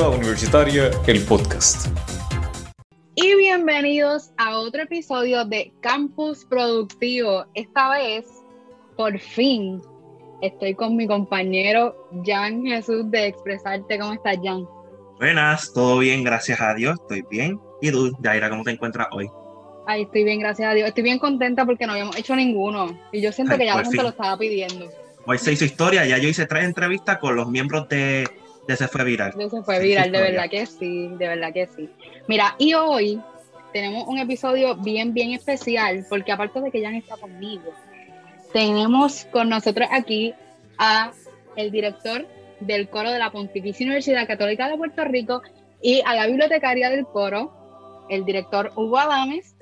Vida Universitaria, el podcast. Y bienvenidos a otro episodio de Campus Productivo. Esta vez, por fin, estoy con mi compañero Jan Jesús de Expresarte. ¿Cómo estás, Jan? Buenas, todo bien, gracias a Dios, estoy bien. ¿Y tú, Jaira, cómo te encuentras hoy? Ay, estoy bien, gracias a Dios. Estoy bien contenta porque no habíamos hecho ninguno. Y yo siento que ya la gente lo estaba pidiendo. Hoy se hizo historia, ya yo hice tres entrevistas con los miembros de, de Se Fue Viral. De Se Fue Viral, de verdad que sí, de verdad que sí. Mira, y hoy tenemos un episodio bien, bien especial, porque aparte de que Jan está conmigo, tenemos con nosotros aquí a el director del coro de la Pontificia Universidad Católica de Puerto Rico y a la bibliotecaria del coro, el director Hugo Adames,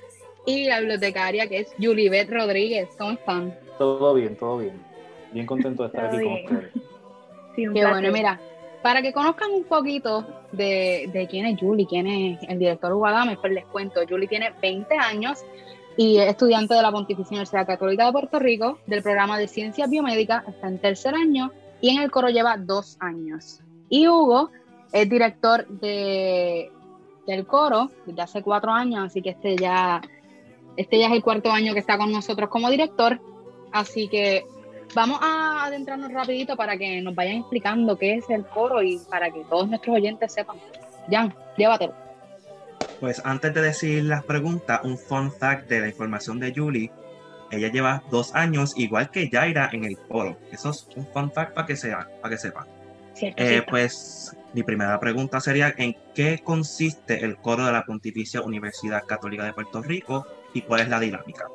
y la bibliotecaria que es Julibet Rodríguez. ¿Cómo están? Todo bien, todo bien. Bien contento de estar aquí con ustedes. Sí, Qué bueno, mira, para que conozcan un poquito de, de, quién es Julie, quién es el director Hugo Adames, pues les cuento, Julie tiene 20 años y es estudiante de la Pontificia Universidad Católica de Puerto Rico del programa de Ciencias Biomédicas, está en tercer año y en el coro lleva dos años. Y Hugo es director de, del coro desde hace cuatro años, así que este ya, este ya es el cuarto año que está con nosotros como director. Así que vamos a adentrarnos rapidito para que nos vayan explicando qué es el coro y para que todos nuestros oyentes sepan. Jan, llévatelo. Pues antes de decir las preguntas, un fun fact de la información de Julie. Ella lleva dos años, igual que Jaira, en el coro. Eso es un fun fact para que, sea, para que sepa. Eh, pues mi primera pregunta sería, ¿en qué consiste el coro de la Pontificia Universidad Católica de Puerto Rico y cuál es la dinámica?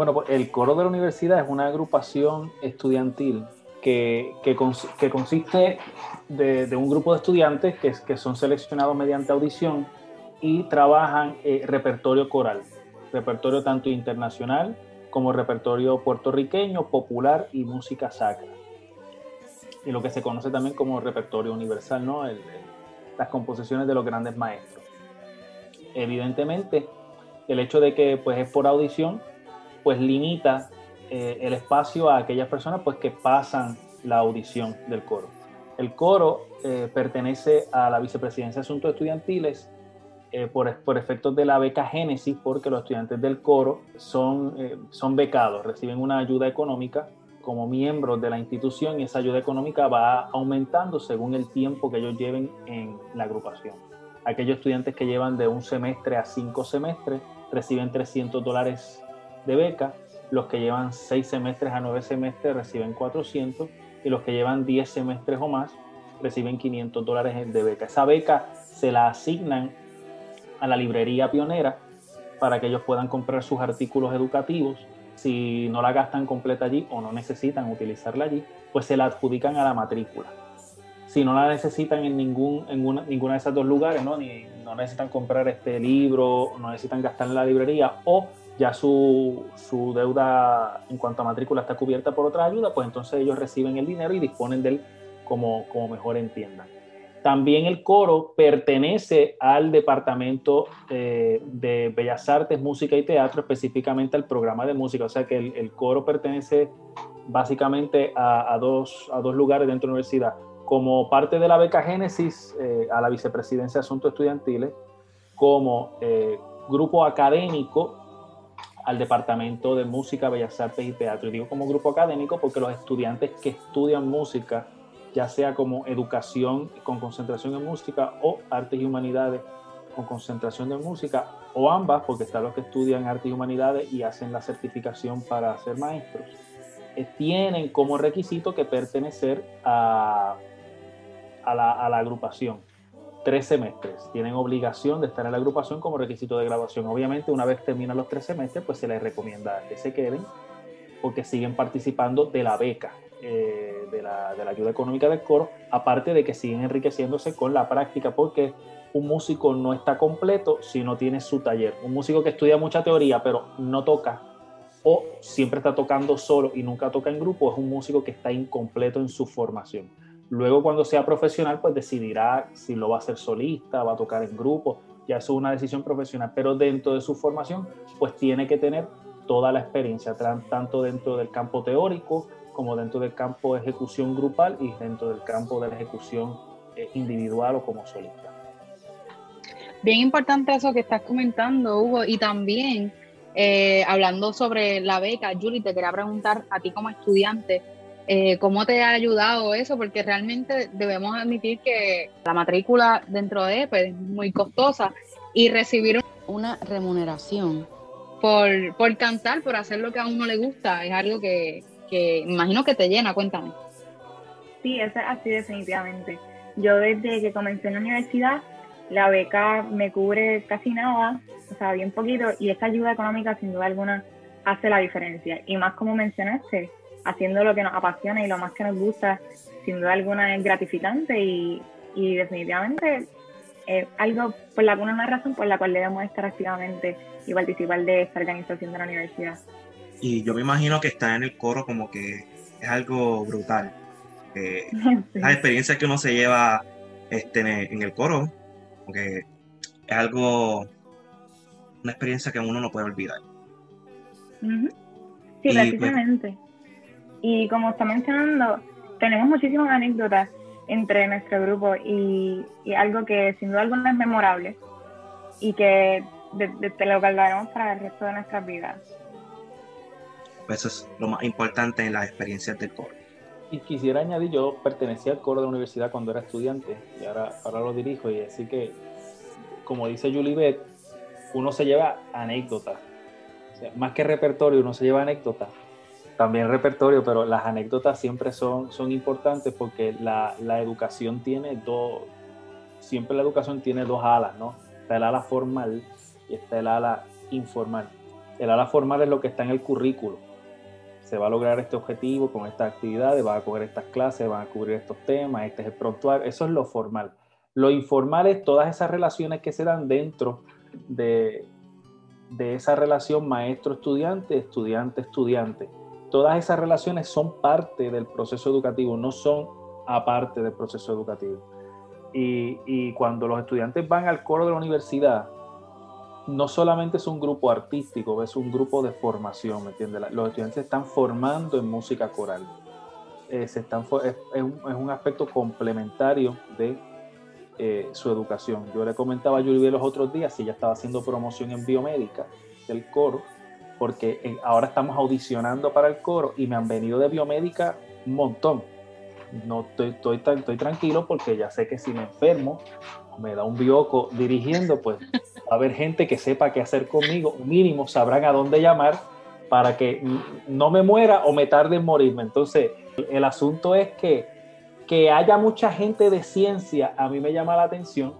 Bueno, pues el coro de la universidad es una agrupación estudiantil que, que, consiste de, un grupo de estudiantes que, que son seleccionados mediante audición y trabajan eh, repertorio coral, repertorio tanto internacional como repertorio puertorriqueño, popular y música sacra. Y lo que se conoce también como repertorio universal, ¿no? las composiciones de los grandes maestros. Evidentemente, el hecho de que pues, es por audición, pues limita eh, el espacio a aquellas personas pues, que pasan la audición del coro. El coro eh, pertenece a la Vicepresidencia de Asuntos Estudiantiles eh, por, por, efectos de la beca Génesis, porque los estudiantes del coro son, son becados, reciben una ayuda económica como miembros de la institución y esa ayuda económica va aumentando según el tiempo que ellos lleven en la agrupación. Aquellos estudiantes que llevan de un semestre a cinco semestres reciben 300 dólares de beca, los que llevan seis semestres a nueve semestres reciben 400 y los que llevan 10 semestres o más reciben 500 dólares de beca. Esa beca se la asignan a la librería pionera para que ellos puedan comprar sus artículos educativos. Si no la gastan completa allí o no necesitan utilizarla allí, pues se la adjudican a la matrícula. Si no la necesitan en, ningún, en una, ninguna de esos dos lugares, ¿no? Ni, no necesitan comprar este libro, no necesitan gastar en la librería o ya su, su, deuda en cuanto a matrícula está cubierta por otra ayuda, pues entonces ellos reciben el dinero y disponen de él como, como mejor entiendan. También el coro pertenece al Departamento eh, de Bellas Artes, Música y Teatro, específicamente al programa de música. O sea que el, coro pertenece básicamente a, dos, a dos lugares dentro de la universidad. Como parte de la beca Génesis eh, a la Vicepresidencia de Asuntos Estudiantiles, como eh, grupo académico al Departamento de Música, Bellas Artes y Teatro. Y digo como grupo académico porque los estudiantes que estudian música ya sea como educación con concentración en música o artes y humanidades con concentración en música, o ambas, porque están los que estudian artes y humanidades y hacen la certificación para ser maestros, eh, tienen como requisito que pertenecer a, a, la, a la agrupación. Tres semestres. Tienen obligación de estar en la agrupación como requisito de graduación. Obviamente, una vez terminan los tres semestres, pues se les recomienda que se queden porque siguen participando de la beca eh, de, la, de, la, ayuda económica del coro, aparte de que siguen enriqueciéndose con la práctica, porque un músico no está completo si no tiene su taller. Un músico que estudia mucha teoría, pero no toca, o siempre está tocando solo y nunca toca en grupo, es un músico que está incompleto en su formación. Luego, cuando sea profesional, pues decidirá si lo va a hacer solista, va a tocar en grupo, ya eso es una decisión profesional, pero dentro de su formación, pues tiene que tener toda la experiencia, tanto dentro del campo teórico como dentro del campo de ejecución grupal y dentro del campo de la ejecución eh, individual o como solista. Bien importante eso que estás comentando, Hugo, y también eh, hablando sobre la beca, Julie, te quería preguntar a ti como estudiante, eh, ¿cómo te ha ayudado eso? Porque realmente debemos admitir que la matrícula dentro de EPE es muy costosa y recibir una remuneración por, por cantar, por hacer lo que a uno le gusta, es algo que, que imagino que te llena, cuéntame. Sí, eso es así definitivamente. Yo desde que comencé en la universidad, la beca me cubre casi nada, o sea, bien poquito, y esa ayuda económica sin duda alguna hace la diferencia. Y más como mencionaste, haciendo lo que nos apasiona y lo más que nos gusta, sin duda alguna es gratificante y, y definitivamente es algo por la una razón por la cual debemos estar activamente y participar de esta organización de la universidad. Y yo me imagino que estar en el coro como que es algo brutal. Eh, Las experiencias que uno se lleva este, en el coro, porque es algo, una experiencia que uno no puede olvidar. Sí, pues, precisamente. Y como está mencionando, tenemos muchísimas anécdotas entre nuestro grupo y, algo que sin duda alguna es memorable y que de, de, lo guardaremos para el resto de nuestras vidas. Eso es lo más importante en las experiencias del coro. Y quisiera añadir, yo pertenecía al coro de la universidad cuando era estudiante y ahora, ahora lo dirijo y así que, como dice Julie Beth, uno se lleva anécdotas. más que repertorio, uno se lleva anécdotas. También repertorio, pero las anécdotas siempre son, son importantes porque la, la educación tiene dos, siempre la educación tiene dos alas, ¿no? Está el ala formal y está el ala informal. El ala formal es lo que está en el currículo se va a lograr este objetivo con estas actividades, van a coger estas clases, van a cubrir estos temas, este es el prontuario, eso es lo formal. Lo informal es todas esas relaciones que se dan dentro de, de esa relación maestro-estudiante, estudiante-estudiante. Todas esas relaciones son parte del proceso educativo, no son aparte del proceso educativo. Y, cuando los estudiantes van al coro de la universidad, no solamente es un grupo artístico, es un grupo de formación, ¿me entiendes? Los estudiantes están formando en música coral. Eh, es, un, aspecto complementario de eh, su educación. Yo le comentaba a Yuri los otros días si ya estaba haciendo promoción en biomédica del coro, porque eh, ahora estamos audicionando para el coro y me han venido de biomédica un montón. No estoy, estoy, estoy tranquilo porque ya sé que si me enfermo o me da un bioco dirigiendo, pues a haber gente que sepa qué hacer conmigo, mínimo sabrán a dónde llamar para que no me muera o me tarde en morirme. Entonces, el asunto es que, que haya mucha gente de ciencia, a mí me llama la atención,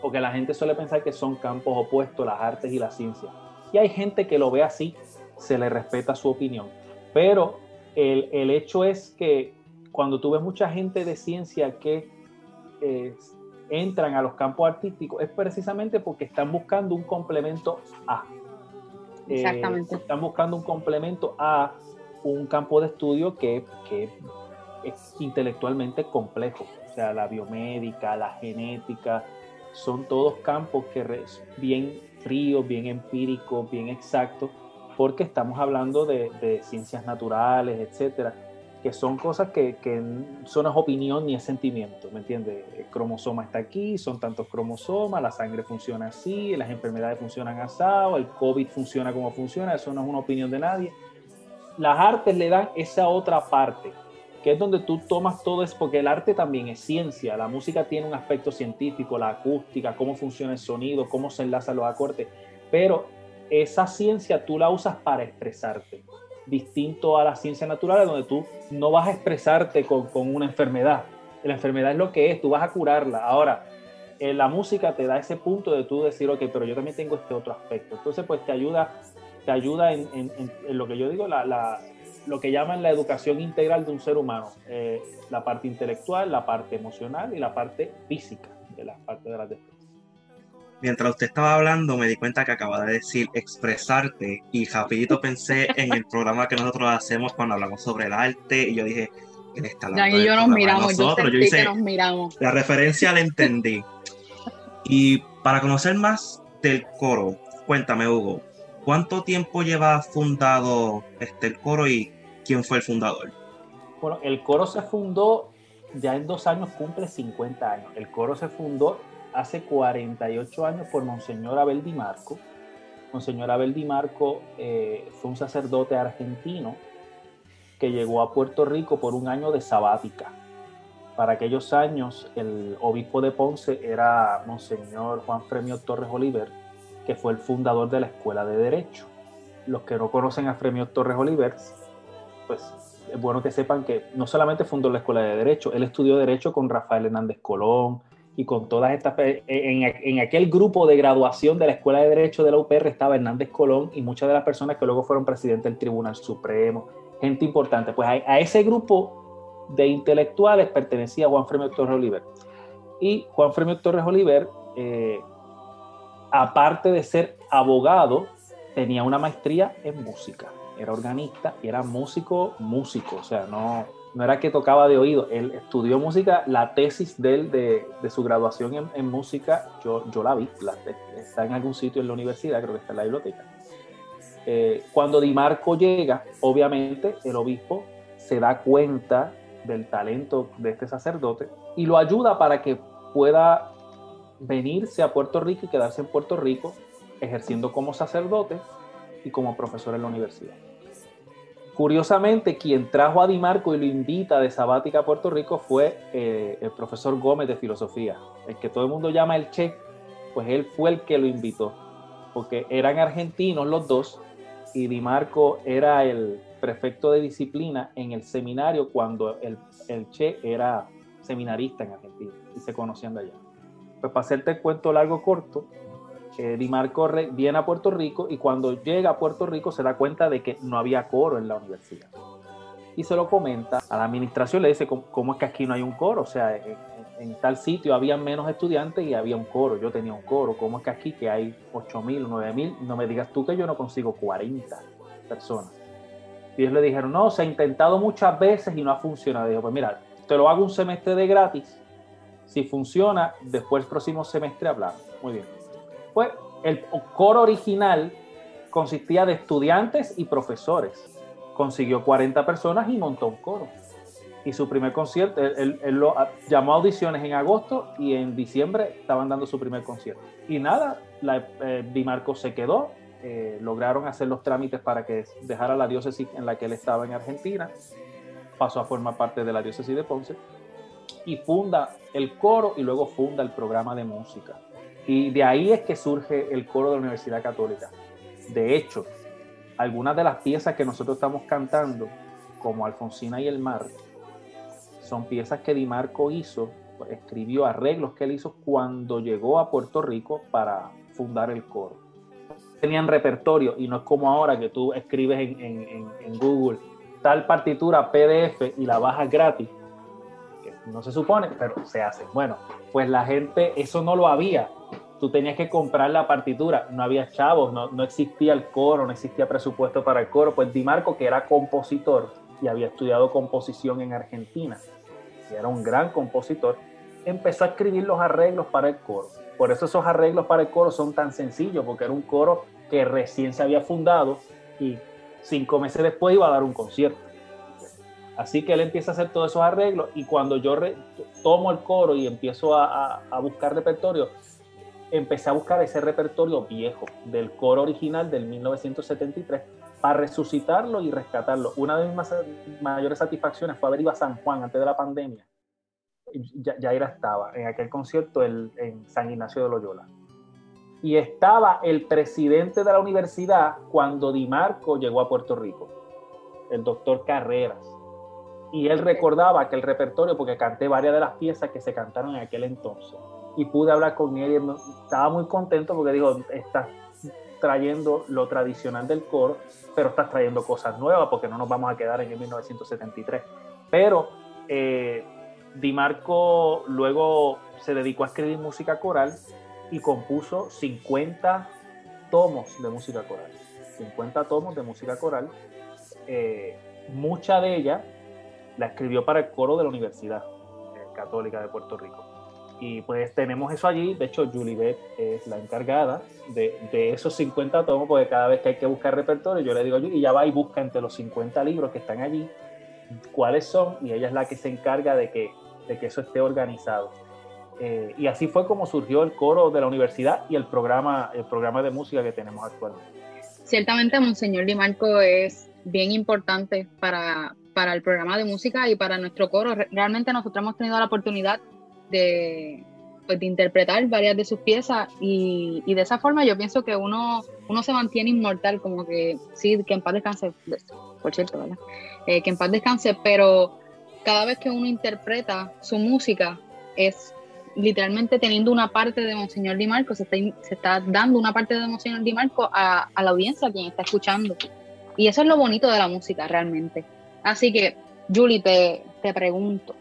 porque la gente suele pensar que son campos opuestos, las artes y la ciencia. Y hay gente que lo ve así, se le respeta su opinión. Pero el, el hecho es que cuando tú ves mucha gente de ciencia que eh, entran a los campos artísticos es precisamente porque están buscando un complemento a. Eh, Exactamente. están buscando un complemento a un campo de estudio que, que es intelectualmente complejo. O sea, la biomédica, la genética, son todos campos que bien fríos, bien empíricos, bien exactos, porque estamos hablando de, ciencias naturales, etcétera que son cosas que, que son opinión ni es sentimiento, ¿me entiendes? El cromosoma está aquí, son tantos cromosomas, la sangre funciona así, las enfermedades funcionan asado, el COVID funciona como funciona, eso no es una opinión de nadie. Las artes le dan esa otra parte, que es donde tú tomas todo eso, porque el arte también es ciencia, la música tiene un aspecto científico, la acústica, cómo funciona el sonido, cómo se enlazan los acordes, pero esa ciencia tú la usas para expresarte distinto a la ciencia natural, donde tú no vas a expresarte con, una enfermedad. La enfermedad es lo que es, tú vas a curarla. Ahora, en la música te da ese punto de tú decir, ok, pero yo también tengo este otro aspecto. Entonces, pues te ayuda, te ayuda en, lo que yo digo, la, lo que llaman la educación integral de un ser humano. Eh, la parte intelectual, la parte emocional y la parte física de la parte de las mientras usted estaba hablando me di cuenta que acaba de decir expresarte y rapidito pensé en el programa que nosotros hacemos cuando hablamos sobre el arte y yo dije, él está hablando y yo nos miramos, nosotros. yo, hice, nos miramos. La referencia la entendí. y para conocer más del coro, cuéntame Hugo, ¿cuánto tiempo lleva fundado este, el coro y quién fue el fundador? Bueno, el coro se fundó ya en dos años cumple 50 años. El coro se fundó hace 48 años por Monseñor Abel Di Marco. Monseñor Abel Di Marco eh, fue un sacerdote argentino que llegó a Puerto Rico por un año de sabática. Para aquellos años, el obispo de Ponce era Monseñor Juan Fremio Torres Oliver, que fue el fundador de la Escuela de Derecho. Los que no conocen a Fremio Torres Oliver, pues es bueno que sepan que no solamente fundó la Escuela de Derecho, él estudió Derecho con Rafael Hernández Colón y con todas estas... En, en, aquel grupo de graduación de la Escuela de Derecho de la UPR estaba Hernández Colón y muchas de las personas que luego fueron presidente del Tribunal Supremo, gente importante. Pues a, ese grupo de intelectuales pertenecía Juan Fremio Torres Oliver. Y Juan Fremio Torres Oliver, eh, aparte de ser abogado, tenía una maestría en música. Era organista y era músico, músico, o sea, no, no era que tocaba de oído, él estudió música, la tesis de él, de, su graduación en, música, yo, yo la vi, está en algún sitio en la universidad, creo que está en la biblioteca. Eh, cuando Di Marco llega, obviamente el obispo se da cuenta del talento de este sacerdote y lo ayuda para que pueda venirse a Puerto Rico y quedarse en Puerto Rico ejerciendo como sacerdote y como profesor en la universidad. Curiosamente, quien trajo a Di Marco y lo invita de sabática a Puerto Rico fue eh, el profesor Gómez de filosofía, el que todo el mundo llama el Che, pues él fue el que lo invitó, porque eran argentinos los dos y Di Marco era el prefecto de disciplina en el seminario cuando el, el Che era seminarista en Argentina y se conocían de allá. Pues para hacerte el cuento largo corto, eh, Di Marco viene a Puerto Rico y cuando llega a Puerto Rico se da cuenta de que no había coro en la universidad. Y se lo comenta a la administración, le dice, ¿cómo, es que aquí no hay un coro? O sea, en, tal sitio había menos estudiantes y había un coro, yo tenía un coro, ¿cómo es que aquí que hay 8 mil, 9 mil? No me digas tú que yo no consigo 40 personas. Y ellos le dijeron, no, se ha intentado muchas veces y no ha funcionado. Dijo, pues mira, te lo hago un semestre de gratis. Si funciona, después el próximo semestre hablamos. Muy bien pues el coro original consistía de estudiantes y profesores. Consiguió 40 personas y montó un coro. Y su primer concierto, él, lo llamó a audiciones en agosto y en diciembre estaban dando su primer concierto. Y nada, la, eh, se quedó, eh, lograron hacer los trámites para que dejara la diócesis en la que él estaba en Argentina, pasó a formar parte de la diócesis de Ponce y funda el coro y luego funda el programa de música. Y de ahí es que surge el coro de la Universidad Católica. De hecho, algunas de las piezas que nosotros estamos cantando, como Alfonsina y el Mar, son piezas que Di Marco hizo, escribió arreglos que él hizo cuando llegó a Puerto Rico para fundar el coro. Tenían repertorio y no es como ahora que tú escribes en, en Google tal partitura PDF y la bajas gratis. No se supone, pero se hace. Bueno, pues la gente, eso no lo había tú tenías que comprar la partitura, no había chavos, no, no, existía el coro, no existía presupuesto para el coro. Pues Di Marco, que era compositor y había estudiado composición en Argentina, y era un gran compositor, empezó a escribir los arreglos para el coro. Por eso esos arreglos para el coro son tan sencillos, porque era un coro que recién se había fundado y cinco meses después iba a dar un concierto. Así que él empieza a hacer todos esos arreglos y cuando yo tomo el coro y empiezo a, buscar repertorio, empecé a buscar ese repertorio viejo del coro original del 1973 para resucitarlo y rescatarlo. Una de mis mayores satisfacciones fue haber ido a San Juan antes de la pandemia. Ya, Yaira estaba en aquel concierto en San Ignacio de Loyola. Y estaba el presidente de la universidad cuando Di Marco llegó a Puerto Rico, el doctor Carreras. Y él recordaba aquel repertorio porque canté varias de las piezas que se cantaron en aquel entonces y pude hablar con él y estaba muy contento porque dijo, estás trayendo lo tradicional del coro, pero estás trayendo cosas nuevas porque no nos vamos a quedar en el 1973. Pero eh, Di Marco luego se dedicó a escribir música coral y compuso 50 tomos de música coral. 50 tomos de música coral. Eh, mucha de ella la escribió para el coro de la Universidad eh, Católica de Puerto Rico. Y pues tenemos eso allí. De hecho, Julie Beth es la encargada de, de, esos 50 tomos, porque cada vez que hay que buscar repertorio, yo le digo, y ya va y busca entre los 50 libros que están allí, cuáles son, y ella es la que se encarga de que de que eso esté organizado. Eh, y así fue como surgió el coro de la universidad y el programa, el programa de música que tenemos actualmente. Ciertamente, Monseñor Di Marco es bien importante para, para el programa de música y para nuestro coro. Realmente nosotros hemos tenido la oportunidad de, pues, interpretar varias de sus piezas y, y, de esa forma yo pienso que uno, uno se mantiene inmortal, como que sí, que en paz descanse, por cierto, ¿verdad? Eh, que en paz descanse, pero cada vez que uno interpreta su música es literalmente teniendo una parte de Monseñor Di Marco, se está, se está dando una parte de Monseñor Di Marco a, a la audiencia, a quien está escuchando. Y eso es lo bonito de la música realmente. Así que, Julie, te, te pregunto,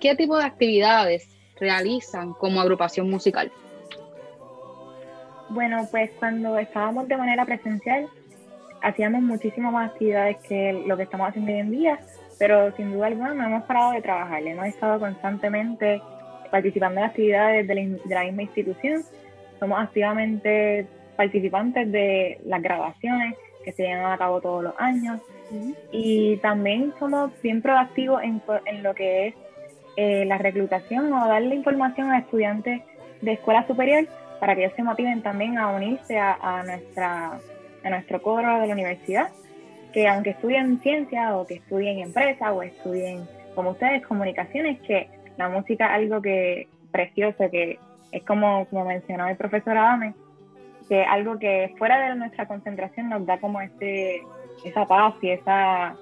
¿qué tipo de actividades realizan como agrupación musical? Bueno, pues cuando estábamos de manera presencial, hacíamos muchísimas más actividades que lo que estamos haciendo hoy en día, pero sin duda alguna no hemos parado de trabajar, hemos estado constantemente participando en actividades de la, de la misma institución, somos activamente participantes de las grabaciones que se llevan a cabo todos los años, y también somos bien proactivos en, en lo que es eh, la reclutación o darle información a estudiantes de escuela superior para que ellos se motiven también a unirse a, a, nuestra, a nuestro coro de la universidad, que aunque estudien ciencia o que estudien empresa o estudien como ustedes comunicaciones, que la música es algo que precioso, que es como, como mencionó el profesor Adame, que algo que fuera de nuestra concentración nos da como este esa paz y esa,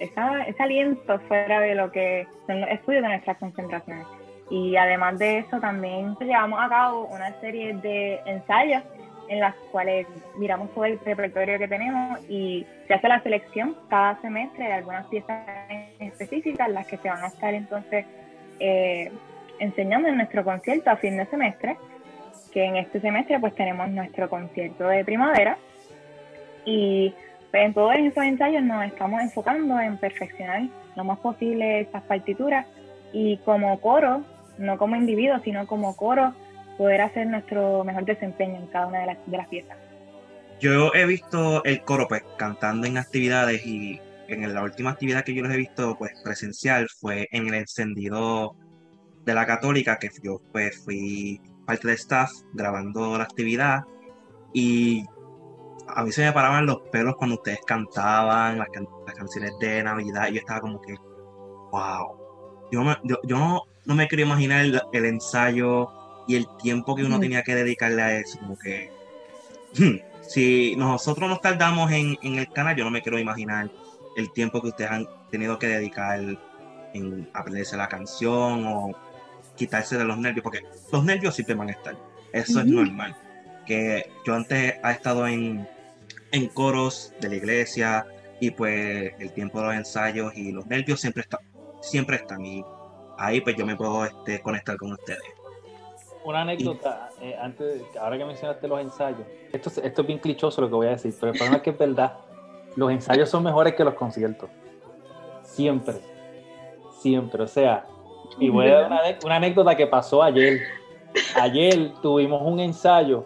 esa, ese aliento fuera de lo que son los estudios de nuestras concentraciones. Y además de eso, también llevamos a cabo una serie de ensayos en las cuales miramos todo el repertorio que tenemos y se hace la selección cada semestre de algunas piezas específicas, las que se van a estar entonces eh, enseñando en nuestro concierto a fin de semestre, que en este semestre pues tenemos nuestro concierto de primavera y en todos esos ensayos nos estamos enfocando en perfeccionar lo más posible estas partituras y como coro, no como individuo, sino como coro, poder hacer nuestro mejor desempeño en cada una de las, de las piezas. Yo he visto el coro pues cantando en actividades y en la última actividad que yo los he visto pues presencial fue en el encendido de la católica que yo pues fui parte de staff grabando la actividad y a mí se me paraban los pelos cuando ustedes cantaban las, can las canciones de Navidad y yo estaba como que, wow. Yo, me, yo, yo no, no, me quería imaginar el, el, ensayo y el tiempo que uno mm. tenía que dedicarle a eso, como que si nosotros nos tardamos en, en, el canal, yo no me quiero imaginar el tiempo que ustedes han tenido que dedicar en aprenderse la canción o quitarse de los nervios, porque los nervios siempre van a estar, eso es normal. Que yo antes he estado en, en coros de la iglesia y pues el tiempo de los ensayos y los nervios siempre, está, siempre están. Y ahí pues yo me puedo este, conectar con ustedes. Una anécdota, eh, antes, ahora que mencionaste los ensayos, esto, esto es bien clichoso lo que voy a decir, pero el problema es que es verdad, los ensayos son mejores que los conciertos, siempre, siempre, o sea, y voy a dar una anécdota que pasó ayer, ayer tuvimos un ensayo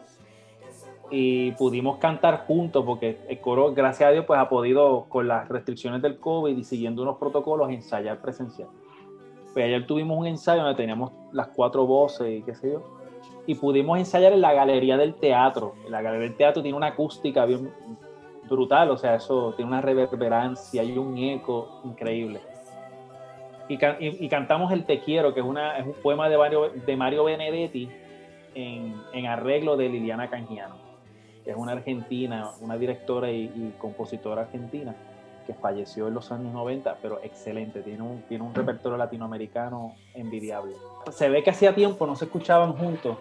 y pudimos cantar juntos porque el coro, gracias a Dios, pues ha podido, con las restricciones del COVID y siguiendo unos protocolos, ensayar presencial. Pues ayer tuvimos un ensayo donde teníamos las cuatro voces y qué sé yo, y pudimos ensayar en la galería del teatro. La galería del teatro tiene una acústica bien brutal, o sea, eso tiene una reverberancia y un eco increíble. Y, y, y cantamos El Te Quiero, que es, una, es un poema de Mario, de Mario Benedetti en, en arreglo de Liliana Canjiano es una argentina, una directora y, y, compositora argentina que falleció en los años 90, pero excelente, tiene un, tiene un repertorio latinoamericano envidiable. Se ve que hacía tiempo no se escuchaban juntos,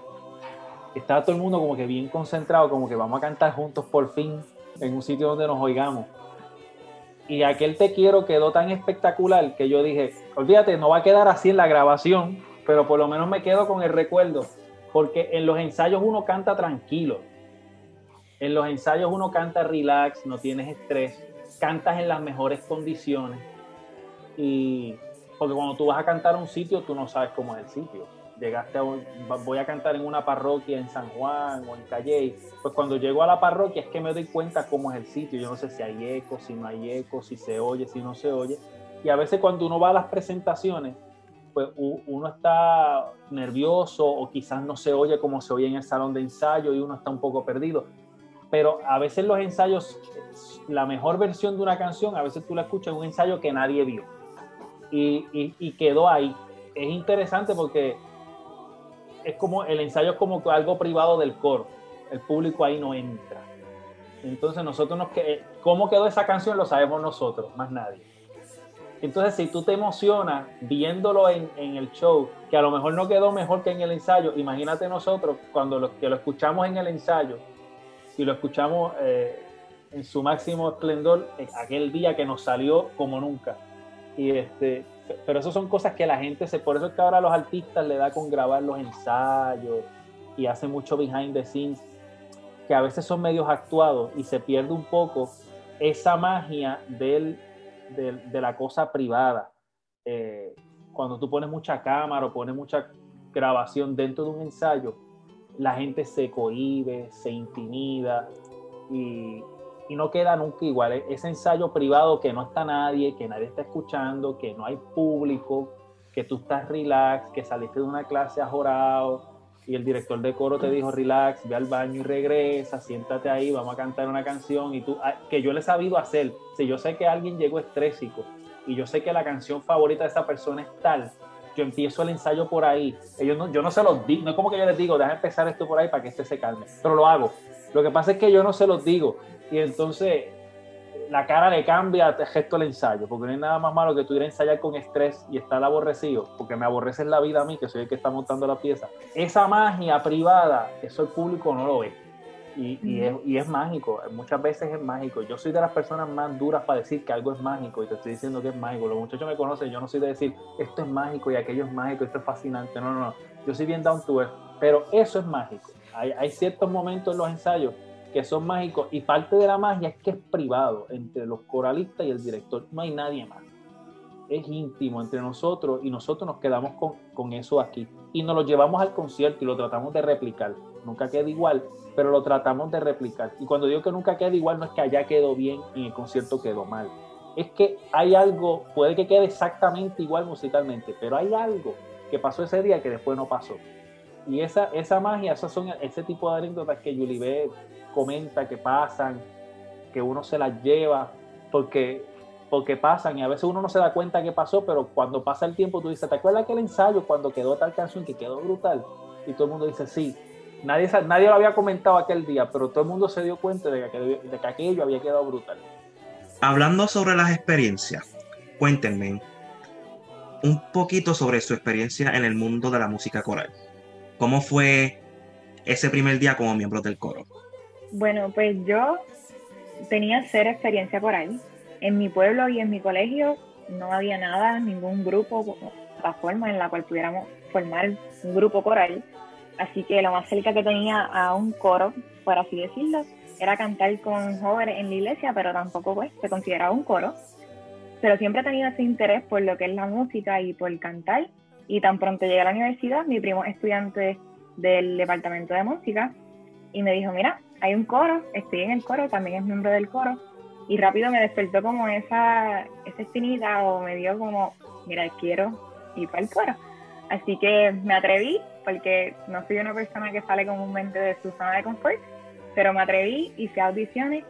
estaba todo el mundo como que bien concentrado, como que vamos a cantar juntos por fin en un sitio donde nos oigamos. Y aquel Te Quiero quedó tan espectacular que yo dije, olvídate, no va a quedar así en la grabación, pero por lo menos me quedo con el recuerdo, porque en los ensayos uno canta tranquilo, en los ensayos uno canta relax, no tienes estrés, cantas en las mejores condiciones. Y porque cuando tú vas a cantar a un sitio, tú no sabes cómo es el sitio. Llegaste a voy a cantar en una parroquia en San Juan o en Calle. Pues cuando llego a la parroquia es que me doy cuenta cómo es el sitio. Yo no sé si hay eco, si no hay eco, si se oye, si no se oye. Y a veces cuando uno va a las presentaciones, pues uno está nervioso o quizás no se oye como se oye en el salón de ensayo y uno está un poco perdido. Pero a veces los ensayos, la mejor versión de una canción, a veces tú la escuchas en un ensayo que nadie vio y, y, quedó ahí. Es interesante porque es como el ensayo es como algo privado del coro. El público ahí no entra. Entonces nosotros nos que cómo quedó esa canción lo sabemos nosotros, más nadie. Entonces, si tú te emocionas viéndolo en, el show, que a lo mejor no quedó mejor que en el ensayo, imagínate nosotros cuando lo, que lo escuchamos en el ensayo, si lo escuchamos eh, en su máximo esplendor, aquel día que nos salió como nunca. Y este, pero eso son cosas que la gente se, por eso es que ahora a los artistas le da con grabar los ensayos y hace mucho behind the scenes, que a veces son medios actuados y se pierde un poco esa magia del de, la cosa privada. Eh, cuando tú pones mucha cámara o pones mucha grabación dentro de un ensayo, la gente se cohíbe, se intimida y, y, no queda nunca igual. E, ese ensayo privado que no está nadie, que nadie está escuchando, que no hay público, que tú estás relax, que saliste de una clase ajorado y el director de coro te dijo, relax, ve al baño y regresa, siéntate ahí, vamos a cantar una canción. Y tú, ah, que yo le he sabido hacer. Si yo sé que alguien llegó estrésico y yo sé que la canción favorita de esa persona es tal, yo empiezo el ensayo por ahí. Ellos no, yo no se los digo, no es como que yo les digo, deja empezar esto por ahí para que este se calme, pero lo hago. Lo que pasa es que yo no se los digo. Y entonces la cara le cambia te gesto el ensayo, porque no hay nada más malo que tú ir a ensayar con estrés y estar aborrecido, porque me aborrece la vida a mí, que soy el que está montando la pieza. Esa magia privada, eso el público no lo ve. Y, y, es, y, es, mágico, muchas veces es mágico. Yo soy de las personas más duras para decir que algo es mágico y te estoy diciendo que es mágico. Los muchachos me conocen, yo no soy de decir esto es mágico y aquello es mágico, esto es fascinante. No, no, no. Yo soy bien down to earth, pero eso es mágico. Hay, hay ciertos momentos en los ensayos que son mágicos y parte de la magia es que es privado entre los coralistas y el director, no hay nadie más. Es íntimo entre nosotros y nosotros nos quedamos con, con eso aquí y nos lo llevamos al concierto y lo tratamos de replicar. Nunca queda igual, pero lo tratamos de replicar. Y cuando digo que nunca queda igual, no es que allá quedó bien y en el concierto quedó mal. Es que hay algo, puede que quede exactamente igual musicalmente, pero hay algo que pasó ese día que después no pasó. Y esa, esa magia, esas son ese tipo de anécdotas que Julie ve comenta que pasan, que uno se las lleva, porque, porque pasan y a veces uno no se da cuenta que pasó, pero cuando pasa el tiempo tú dices, ¿te acuerdas aquel ensayo cuando quedó tal canción que quedó brutal? Y todo el mundo dice, sí. Nadie, nadie lo había comentado aquel día, pero todo el mundo se dio cuenta de que, de que aquello había quedado brutal. Hablando sobre las experiencias, cuéntenme un poquito sobre su experiencia en el mundo de la música coral. ¿Cómo fue ese primer día como miembro del coro? Bueno, pues yo tenía cero experiencia coral. En mi pueblo y en mi colegio no había nada, ningún grupo, plataforma en la cual pudiéramos formar un grupo coral. Así que lo más cerca que tenía a un coro, por así decirlo, era cantar con jóvenes en la iglesia, pero tampoco pues se consideraba un coro. Pero siempre he tenido ese interés por lo que es la música y por cantar. Y tan pronto llegué a la universidad, mi primo estudiante del departamento de música, y me dijo, mira, hay un coro, estoy en el coro, también es miembro del coro, y rápido me despertó como esa, esa espinita o me dio como, mira, quiero ir para el coro. Así que me atreví, porque no soy una persona que sale comúnmente de su zona de confort, pero me atreví, hice audiciones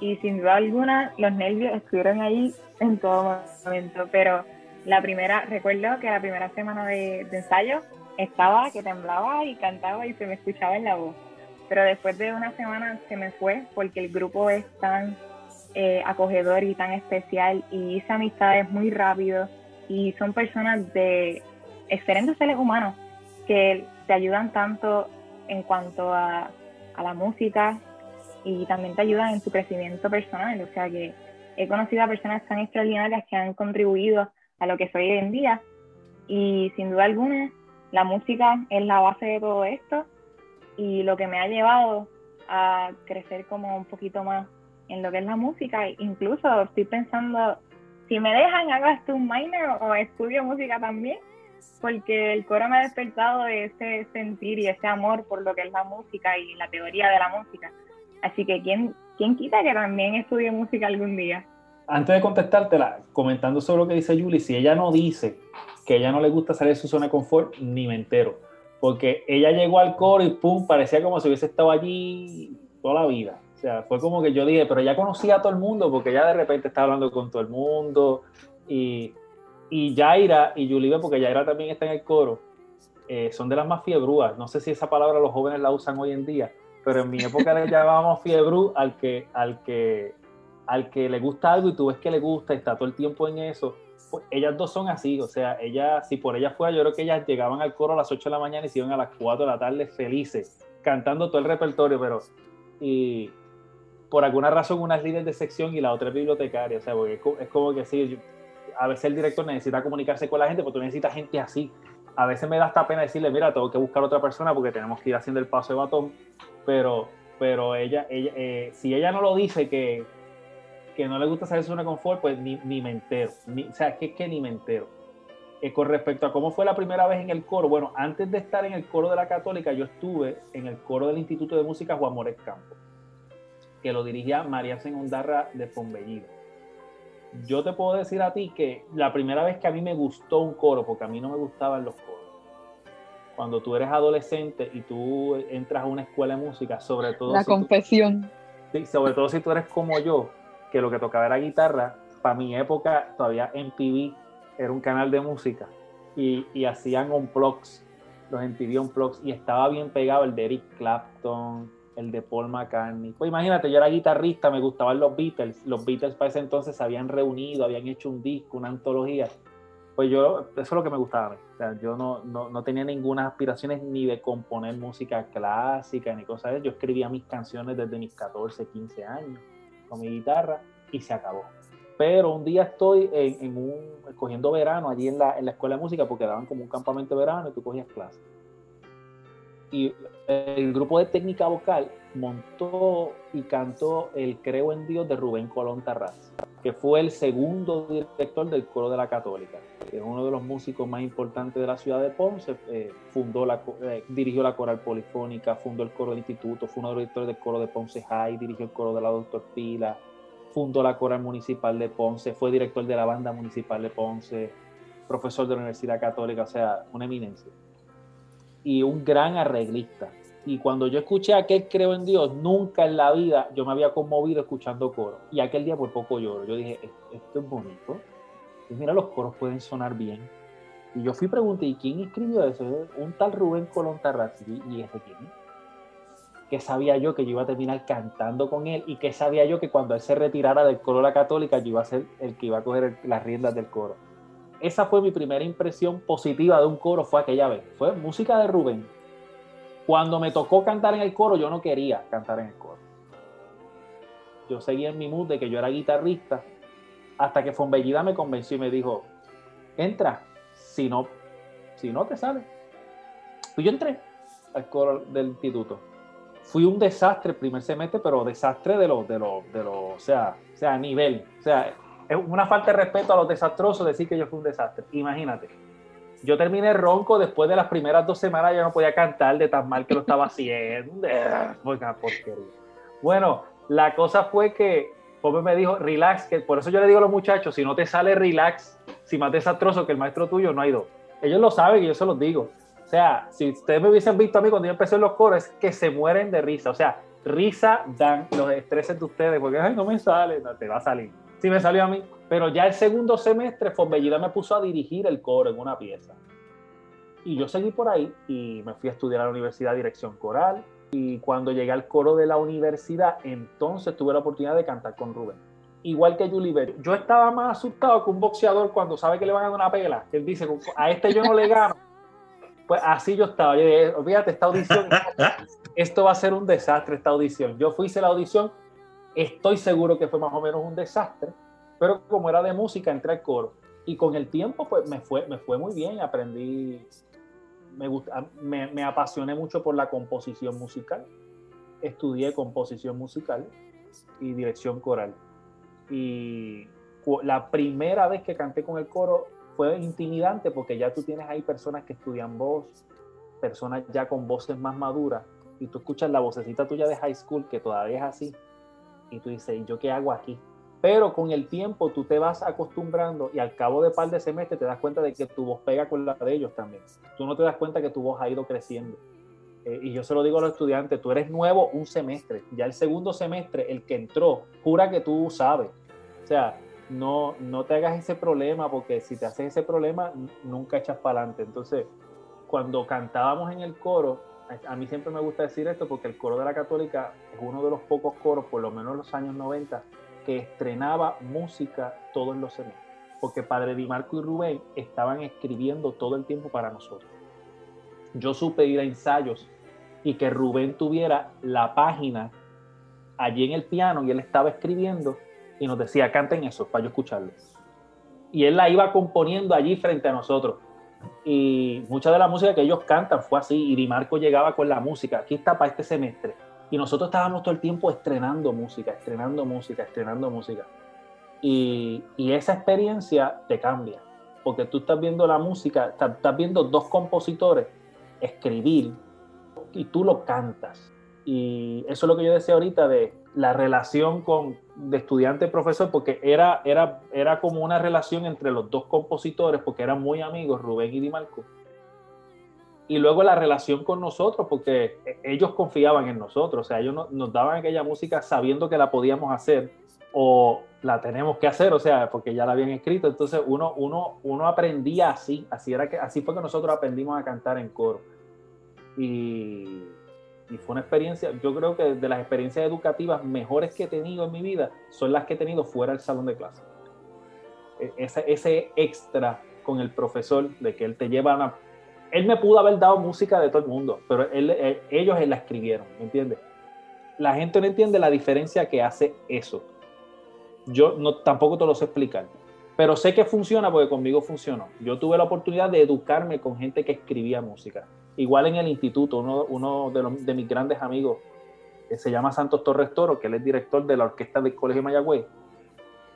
y sin duda alguna los nervios estuvieron ahí en todo momento, pero la primera, recuerdo que la primera semana de, de ensayo estaba que temblaba y cantaba y se me escuchaba en la voz. Pero después de una semana se me fue porque el grupo es tan eh, acogedor y tan especial y hice amistades muy rápido y son personas de excelentes seres humanos que te ayudan tanto en cuanto a, la música y también te ayudan en tu crecimiento personal. O sea que he conocido a personas tan extraordinarias que han contribuido a lo que soy hoy en día y sin duda alguna la música es la base de todo esto y lo que me ha llevado a crecer como un poquito más en lo que es la música. Incluso estoy pensando, si me dejan, hago hasta un minor o estudio música también, porque el coro me ha despertado ese sentir y ese amor por lo que es la música y la teoría de la música. Así que, ¿quién, quién quita que también estudie música algún día? antes de contestártela, comentando sobre lo que dice Julie, si ella no dice que ella no le gusta salir de su zona de confort, ni me entero. Porque ella llegó al coro y pum, parecía como si hubiese estado allí toda la vida. O sea, fue como que yo dije, pero ella conocía a todo el mundo, porque ella de repente estaba hablando con todo el mundo. Y, y Yaira y Julie, porque Yaira también está en el coro, eh, son de las más fiebrúas. No sé si esa palabra los jóvenes la usan hoy en día, pero en mi época le llamábamos fiebrú al que, al que al que le gusta algo y tú ves que le gusta y está todo el tiempo en eso, pues ellas dos son así, o sea, ella, si por ella fuera, yo creo que ellas llegaban al coro a las 8 de la mañana y se iban a las 4 de la tarde felices, cantando todo el repertorio, pero y por alguna razón una es líder de sección y la otra es bibliotecaria, o sea, porque es como que sí, a veces el director necesita comunicarse con la gente, porque tú necesitas gente así. A veces me da hasta pena decirle, mira, tengo que buscar otra persona porque tenemos que ir haciendo el paso de batón, pero, pero ella, ella eh, si ella no lo dice que, que no le gusta salir de zona de confort, pues ni, ni me entero. Ni, o sea, que, que ni me entero. Eh, con respecto a cómo fue la primera vez en el coro, bueno, antes de estar en el coro de la Católica, yo estuve en el coro del Instituto de Música Juan Morés Campo, que lo dirigía María Sengondarra de Pombellido. Yo te puedo decir a ti que la primera vez que a mí me gustó un coro, porque a mí no me gustaban los coros, cuando tú eres adolescente y tú entras a una escuela de música, sobre todo... La si confesión. Tú, sí, sobre todo si tú eres como yo, que lo que tocaba era guitarra, para mi época todavía MTV era un canal de música y, y hacían unplugs, los MTV unplugs y estaba bien pegado el de Eric Clapton, el de Paul McCartney. Pues imagínate, yo era guitarrista, me gustaban los Beatles, los Beatles para ese entonces se habían reunido, habían hecho un disco, una antología. Pues yo, eso es lo que me gustaba a. O sea, yo no, no, no tenía ninguna aspiraciones ni de componer música clásica ni cosas de eso. Yo escribía mis canciones desde mis 14, 15 años con mi guitarra y se acabó. Pero un día estoy en, en un, cogiendo verano allí en la, en la, escuela de música porque daban como un campamento de verano y tú cogías clases. Y el grupo de técnica vocal montó y cantó el Creo en Dios de Rubén Colón Tarraz, que fue el segundo director del coro de la Católica, es uno de los músicos más importantes de la ciudad de Ponce, eh, fundó la, eh, dirigió la coral polifónica, fundó el coro del instituto, fue uno de los directores del coro de Ponce High, dirigió el coro de la Doctor Pila, fundó la coral municipal de Ponce, fue director de la banda municipal de Ponce, profesor de la Universidad Católica, o sea, una eminencia. Y un gran arreglista. Y cuando yo escuché aquel Creo en Dios, nunca en la vida yo me había conmovido escuchando coro. Y aquel día por poco lloro. Yo dije, esto es bonito. Y mira, los coros pueden sonar bien. Y yo fui y pregunté, ¿y quién escribió eso? Un tal Rubén Colón Tarrazzi. ¿Y ese quién que sabía yo que yo iba a terminar cantando con él y que sabía yo que cuando él se retirara del coro de la católica yo iba a ser el que iba a coger las riendas del coro. Esa fue mi primera impresión positiva de un coro, fue aquella vez. Fue música de Rubén. Cuando me tocó cantar en el coro, yo no quería cantar en el coro. Yo seguía en mi mood de que yo era guitarrista, hasta que Fonbellida me convenció y me dijo, entra, si no, si no te sale. Pues yo entré al coro del instituto fui un desastre el primer semestre, pero desastre de los, de los, de los, o sea, o sea, nivel. O sea, es una falta de respeto a los desastrosos decir que yo fui un desastre. Imagínate. Yo terminé ronco después de las primeras dos semanas, ya no podía cantar de tan mal que lo estaba haciendo. Bueno, la cosa fue que Pope me dijo, relax, que por eso yo le digo a los muchachos, si no te sale relax, si más desastroso que el maestro tuyo, no hay dos. Ellos lo saben y yo se los digo. O sea, si ustedes me hubiesen visto a mí cuando yo empecé en los coros, es que se mueren de risa. O sea, risa dan los estreses de ustedes, porque ay, no me sale, no te va a salir. Sí me salió a mí, pero ya el segundo semestre Fonbellida me puso a dirigir el coro en una pieza. Y yo seguí por ahí y me fui a estudiar a la universidad dirección coral. Y cuando llegué al coro de la universidad, entonces tuve la oportunidad de cantar con Rubén. Igual que Julie Berry. Yo estaba más asustado que un boxeador cuando sabe que le van a dar una pela. Él dice, a este yo no le gano. Pues así yo estaba. Yo dije, olvídate, esta audición, esto va a ser un desastre, esta audición. Yo fui a la audición, estoy seguro que fue más o menos un desastre, pero como era de música, entré al coro. Y con el tiempo, pues me fue, me fue muy bien, aprendí, me, gusta, me, me apasioné mucho por la composición musical. Estudié composición musical y dirección coral. Y la primera vez que canté con el coro fue intimidante porque ya tú tienes ahí personas que estudian voz, personas ya con voces más maduras, y tú escuchas la vocecita tuya de high school que todavía es así, y tú dices, ¿y yo qué hago aquí? pero con el tiempo tú te vas acostumbrando y al cabo de par de semestres te das cuenta de que tu voz pega con la de ellos también. Tú no te das cuenta que tu voz ha ido creciendo. Eh, y yo se lo digo a los estudiantes, tú eres nuevo un semestre, ya el segundo semestre, el que entró, jura que tú sabes. O sea, no, no te hagas ese problema, porque si te haces ese problema, nunca echas para adelante. Entonces, cuando cantábamos en el coro, a mí siempre me gusta decir esto porque el coro de la católica es uno de los pocos coros, por lo menos en los años 90, que estrenaba música todos los semestres. Porque Padre Di Marco y Rubén estaban escribiendo todo el tiempo para nosotros. Yo supe ir a ensayos y que Rubén tuviera la página allí en el piano y él estaba escribiendo y nos decía, canten eso para yo escucharlo. Y él la iba componiendo allí frente a nosotros. Y mucha de la música que ellos cantan fue así. Y Di Marco llegaba con la música. Aquí está para este semestre. Y nosotros estábamos todo el tiempo estrenando música, estrenando música, estrenando música. Y, y esa experiencia te cambia. Porque tú estás viendo la música, estás, estás viendo dos compositores escribir y tú lo cantas. Y eso es lo que yo decía ahorita de la relación con, de estudiante-profesor, porque era, era, era como una relación entre los dos compositores, porque eran muy amigos, Rubén y Di. Y luego la relación con nosotros, porque ellos confiaban en nosotros, o sea, ellos nos daban aquella música sabiendo que la podíamos hacer o la tenemos que hacer, o sea, porque ya la habían escrito. Entonces uno, uno, uno aprendía así, así, era que, así fue que nosotros aprendimos a cantar en coro. Y y fue una experiencia, yo creo que de las experiencias educativas mejores que he tenido en mi vida son las que he tenido fuera del salón de clase. E, ese, ese extra con el profesor de que él te lleva a Él me pudo haber dado música de todo el mundo, pero él, ellos la escribieron, ¿me entiendes? La gente no entiende la diferencia que hace eso. Yo no, tampoco te lo sé explicar, pero sé que funciona porque conmigo funcionó. Yo tuve la oportunidad de educarme con gente que escribía música Igual en el instituto, uno, de, mis grandes amigos eh, se llama Santos Torres Toro, que él es director de la orquesta del Colegio Mayagüez.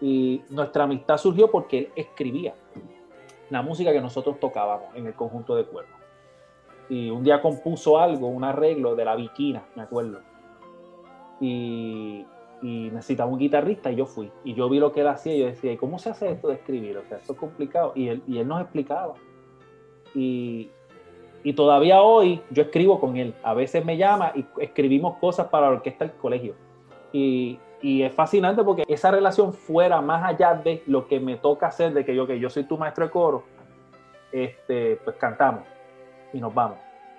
Y nuestra amistad surgió porque él escribía la música que nosotros tocábamos en el conjunto de cuernos. Y un día compuso algo, un arreglo de la viquina, me acuerdo. Y, necesitaba un guitarrista y yo fui. Y yo vi lo que él hacía y yo decía, ¿y cómo se hace esto de escribir? O sea, esto es complicado. Y él, y él nos explicaba. Y, y todavía hoy yo escribo con él. A veces me llama y escribimos cosas para la orquesta del colegio. Y, es fascinante porque esa relación fuera más allá de lo que me toca hacer, de que yo, que yo soy tu maestro de coro, este, pues cantamos y nos vamos.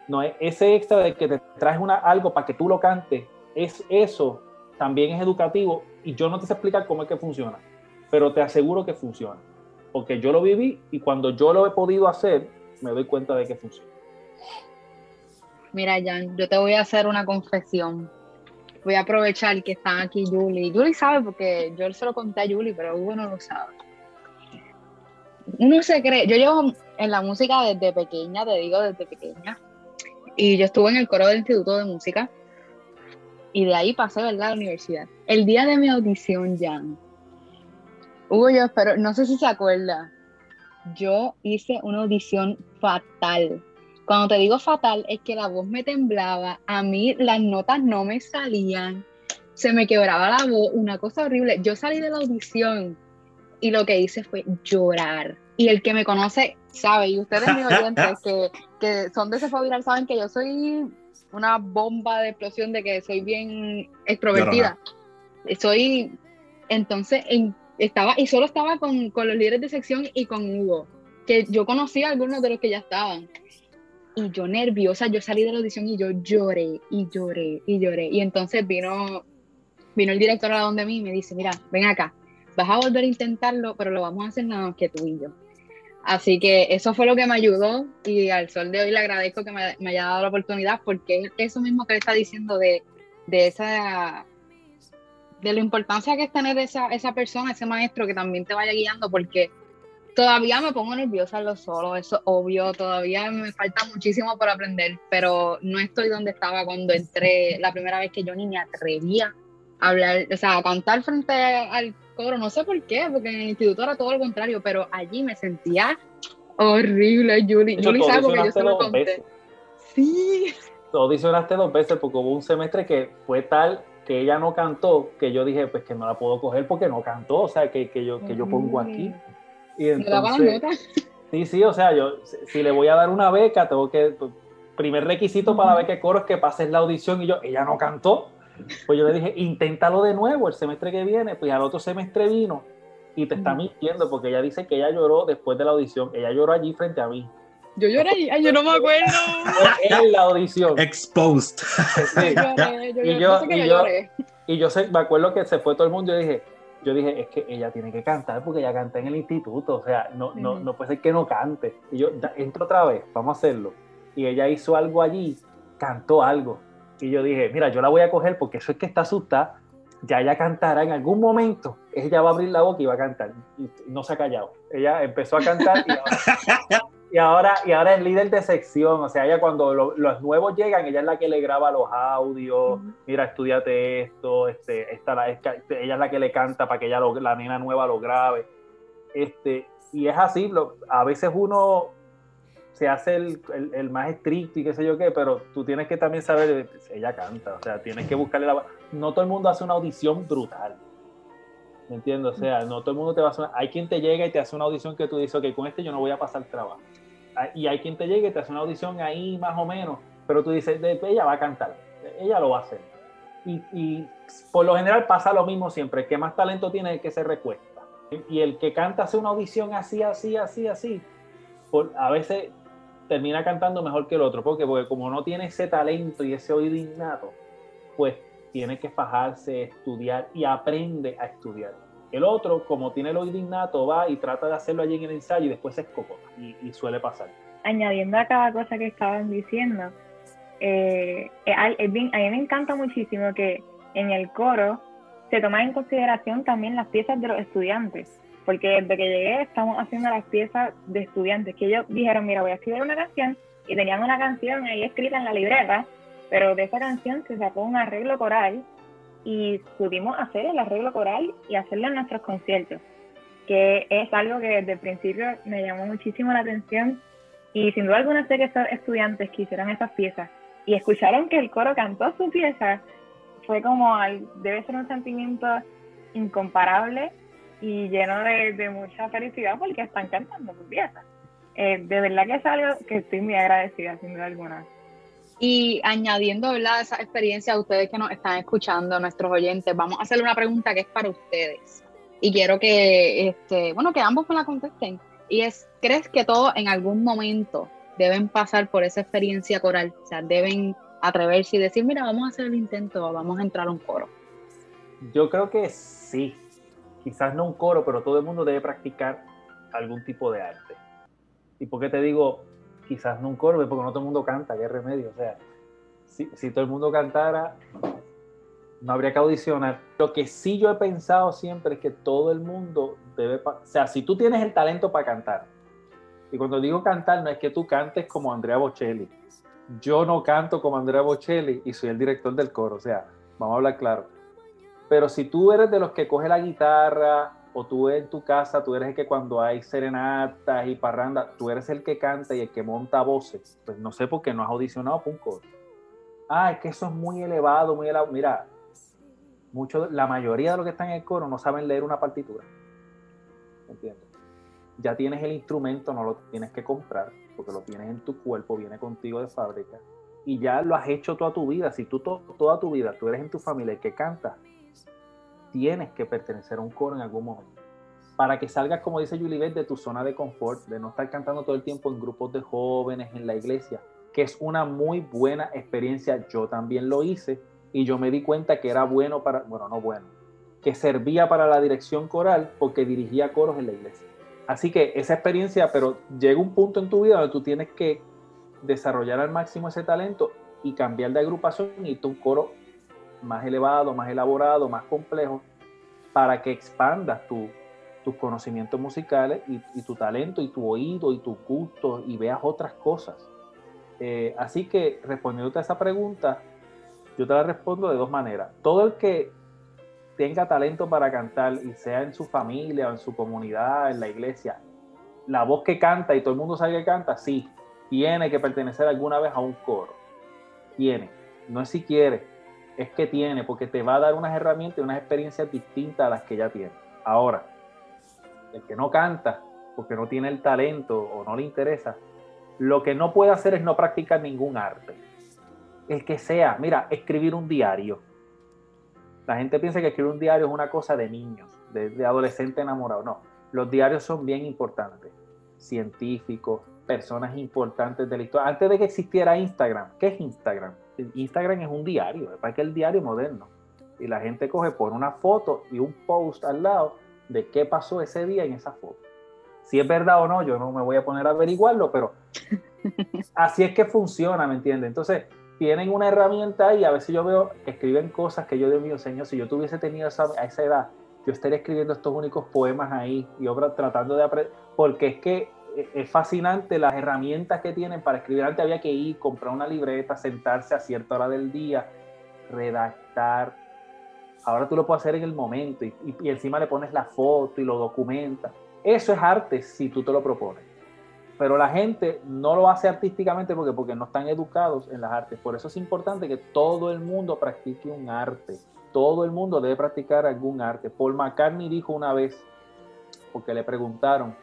No, ese extra de que te traes una, algo para que tú lo cantes, es eso también es educativo y yo no te sé explicar cómo es que funciona, pero te aseguro que funciona, porque yo lo viví y cuando yo lo he podido hacer, me doy cuenta de que funciona. Mira, Jan, yo te voy a hacer una confesión. Voy a aprovechar que están aquí Julie. Julie sabe porque yo se lo conté a Julie, pero Hugo no lo sabe. Uno se cree, yo llevo en la música desde pequeña, te digo desde pequeña. Y yo estuve en el coro del Instituto de Música. Y de ahí pasé, ¿verdad? A la universidad. El día de mi audición, Jan. Hugo, yo espero, no sé si se acuerda. Yo hice una audición fatal cuando te digo fatal, es que la voz me temblaba, a mí las notas no me salían, se me quebraba la voz, una cosa horrible. Yo salí de la audición y lo que hice fue llorar. Y el que me conoce sabe, y ustedes mis oyentes que, que son de ese viral saben que yo soy una bomba de explosión de que soy bien extrovertida. Soy, entonces, estaba, y solo estaba con, con los líderes de sección y con Hugo, que yo conocía a algunos de los que ya estaban y yo nerviosa, yo salí de la audición y yo lloré y lloré y lloré. Y entonces vino, vino el director a donde mí y me dice, mira, ven acá, vas a volver a intentarlo, pero lo vamos a hacer nada más que tú y yo. Así que eso fue lo que me ayudó y al sol de hoy le agradezco que me, haya dado la oportunidad porque es eso mismo que le está diciendo de, de esa de la importancia que es tener esa, esa persona, ese maestro que también te vaya guiando porque Todavía me pongo nerviosa en lo solo, eso es obvio, todavía me falta muchísimo por aprender, pero no estoy donde estaba cuando entré la primera vez que yo ni me atrevía a hablar, o sea, a cantar frente al coro, no sé por qué, porque en el instituto era todo lo contrario, pero allí me sentía horrible, Julie. Julie sabe porque yo se lo conté. Sí. Tú audicionaste dos veces porque hubo un semestre que fue tal que ella no cantó, que yo dije, pues que no la puedo coger porque no cantó, o sea, que, que yo, que yo pongo aquí. Y entonces, sí, sí, o sea, yo, si le voy a dar una beca, tengo que, pues, primer requisito para la beca de coro es que pases la audición y yo, ella no cantó. Pues yo le dije, inténtalo de nuevo el semestre que viene, pues al otro semestre vino y te está mintiendo porque ella dice que ella lloró después de la audición, ella lloró allí frente a mí. Yo lloré allí, ay, yo no me acuerdo. En la audición. Exposed. Sí. y yo, y yo, y yo sé, me acuerdo que se fue todo el mundo y dije, yo dije, es que ella tiene que cantar porque ella canta en el instituto, o sea, no, no, no puede ser que no cante. Y yo, entro otra vez, vamos a hacerlo. Y ella hizo algo allí, cantó algo. Y yo dije, mira, yo la voy a coger porque eso es que está asustada. Ya ella cantará en algún momento, ella va a abrir la boca y va a cantar. Y no se ha callado. Ella empezó a cantar y ahora, y ahora, y ahora es líder de sección, o sea, ella cuando los nuevos llegan, ella es la que le graba los audios, mira, estudiate esto, este, esta, la, ella es la que le canta para que ella la nena nueva lo grabe. Este, y es así, a veces uno se hace el, el, más estricto y qué sé yo qué, pero tú tienes que también saber, ella canta, o sea, tienes que buscarle la... No todo el mundo hace una audición brutal. ¿Me entiendes? O sea, no todo el mundo te va a hacer... Hay quien te llega y te hace una audición que tú dices, ok, con este yo no voy a pasar trabajo. Y hay quien te llegue te hace una audición ahí más o menos, pero tú dices, ella va a cantar, ella lo va a hacer. Y, y por lo general pasa lo mismo siempre, el que más talento tiene es el que se recuesta. Y el que canta hace una audición así, así, así, así, por, a veces termina cantando mejor que el otro. ¿Por Porque como no tiene ese talento y ese oído innato, pues tiene que fajarse, estudiar y aprende a estudiar. El otro, como tiene el oído innato, va y trata de hacerlo allí en el ensayo y después se escopota y, suele pasar. Añadiendo a cada cosa que estaban diciendo, eh, a mí me encanta muchísimo que en el coro se toma en consideración también las piezas de los estudiantes, porque desde que llegué estamos haciendo las piezas de estudiantes, que ellos dijeron, mira, voy a escribir una canción, y tenían una canción ahí escrita en la libreta, pero de esa canción se sacó un arreglo coral y pudimos hacer el arreglo coral y hacerlo en nuestros conciertos, que es algo que desde el principio me llamó muchísimo la atención y sin duda alguna sé que estos estudiantes que hicieron esas piezas y escucharon que el coro cantó su pieza, fue como, debe ser un sentimiento incomparable y lleno de, mucha felicidad porque están cantando su pieza. Eh, de verdad que es algo que estoy muy agradecida, sin duda alguna. Y añadiendo esa experiencia a ustedes que nos están escuchando, nuestros oyentes, vamos a hacerle una pregunta que es para ustedes. Y quiero que, este, bueno, que ambos me la contesten. Y es, ¿crees que todos en algún momento deben pasar por esa experiencia coral? O sea, deben atreverse y decir, mira, vamos a hacer el intento, vamos a entrar a un coro. Yo creo que sí. Quizás no un coro, pero todo el mundo debe practicar algún tipo de arte. ¿Y por qué te digo quizás no un coro, porque no todo el mundo canta, qué remedio. O sea, si, si todo el mundo cantara, no habría que audicionar. Lo que sí yo he pensado siempre es que todo el mundo debe, o sea, si tú tienes el talento para cantar, y cuando digo cantar no es que tú cantes como Andrea Bocelli. Yo no canto como Andrea Bocelli y soy el director del coro, o sea, vamos a hablar claro. Pero si tú eres de los que coge la guitarra, o tú en tu casa, tú eres el que cuando hay serenatas y parrandas, tú eres el que canta y el que monta voces. Pues no sé por qué no has audicionado para un coro. Ah, es que eso es muy elevado, muy elevado. Mira, mucho, la mayoría de los que están en el coro no saben leer una partitura. ¿Entiendes? Ya tienes el instrumento, no lo tienes que comprar, porque lo tienes en tu cuerpo, viene contigo de fábrica. Y ya lo has hecho toda tu vida. Si tú toda tu vida, tú eres en tu familia el que canta, tienes que pertenecer a un coro en algún momento. Para que salgas, como dice Julie de tu zona de confort, de no estar cantando todo el tiempo en grupos de jóvenes, en la iglesia, que es una muy buena experiencia. Yo también lo hice y yo me di cuenta que era bueno para, bueno, no bueno, que servía para la dirección coral porque dirigía coros en la iglesia. Así que esa experiencia, pero llega un punto en tu vida donde tú tienes que desarrollar al máximo ese talento y cambiar de agrupación y tu coro más elevado, más elaborado, más complejo, para que expandas tu, tus conocimientos musicales y, tu talento y tu oído y tus gustos y veas otras cosas. Eh, así que respondiéndote a esa pregunta, yo te la respondo de dos maneras. Todo el que tenga talento para cantar y sea en su familia o en su comunidad, en la iglesia, la voz que canta y todo el mundo sabe que canta, sí, tiene que pertenecer alguna vez a un coro. Tiene. No es si quiere, es que tiene, porque te va a dar unas herramientas y unas experiencias distintas a las que ya tiene. Ahora, el que no canta, porque no tiene el talento o no le interesa, lo que no puede hacer es no practicar ningún arte. El que sea, mira, escribir un diario. La gente piensa que escribir un diario es una cosa de niños, de, de adolescente enamorado. No, los diarios son bien importantes. Científicos, personas importantes de la historia. Antes de que existiera Instagram, ¿qué es Instagram? Instagram es un diario, es para que el diario moderno. Y la gente coge por una foto y un post al lado de qué pasó ese día en esa foto. Si es verdad o no, yo no me voy a poner a averiguarlo, pero así es que funciona, ¿me entiendes? Entonces, tienen una herramienta y a veces yo veo que escriben cosas que yo, Dios mío, Señor, si yo tuviese tenido esa, a esa edad, yo estaría escribiendo estos únicos poemas ahí y obras tratando de aprender, porque es que es fascinante las herramientas que tienen para escribir. Antes había que ir, comprar una libreta, sentarse a cierta hora del día, redactar. Ahora tú lo puedes hacer en el momento y, y encima le pones la foto y lo documentas. Eso es arte si tú te lo propones. Pero la gente no lo hace artísticamente porque, porque no están educados en las artes. Por eso es importante que todo el mundo practique un arte. Todo el mundo debe practicar algún arte. Paul McCartney dijo una vez, porque le preguntaron,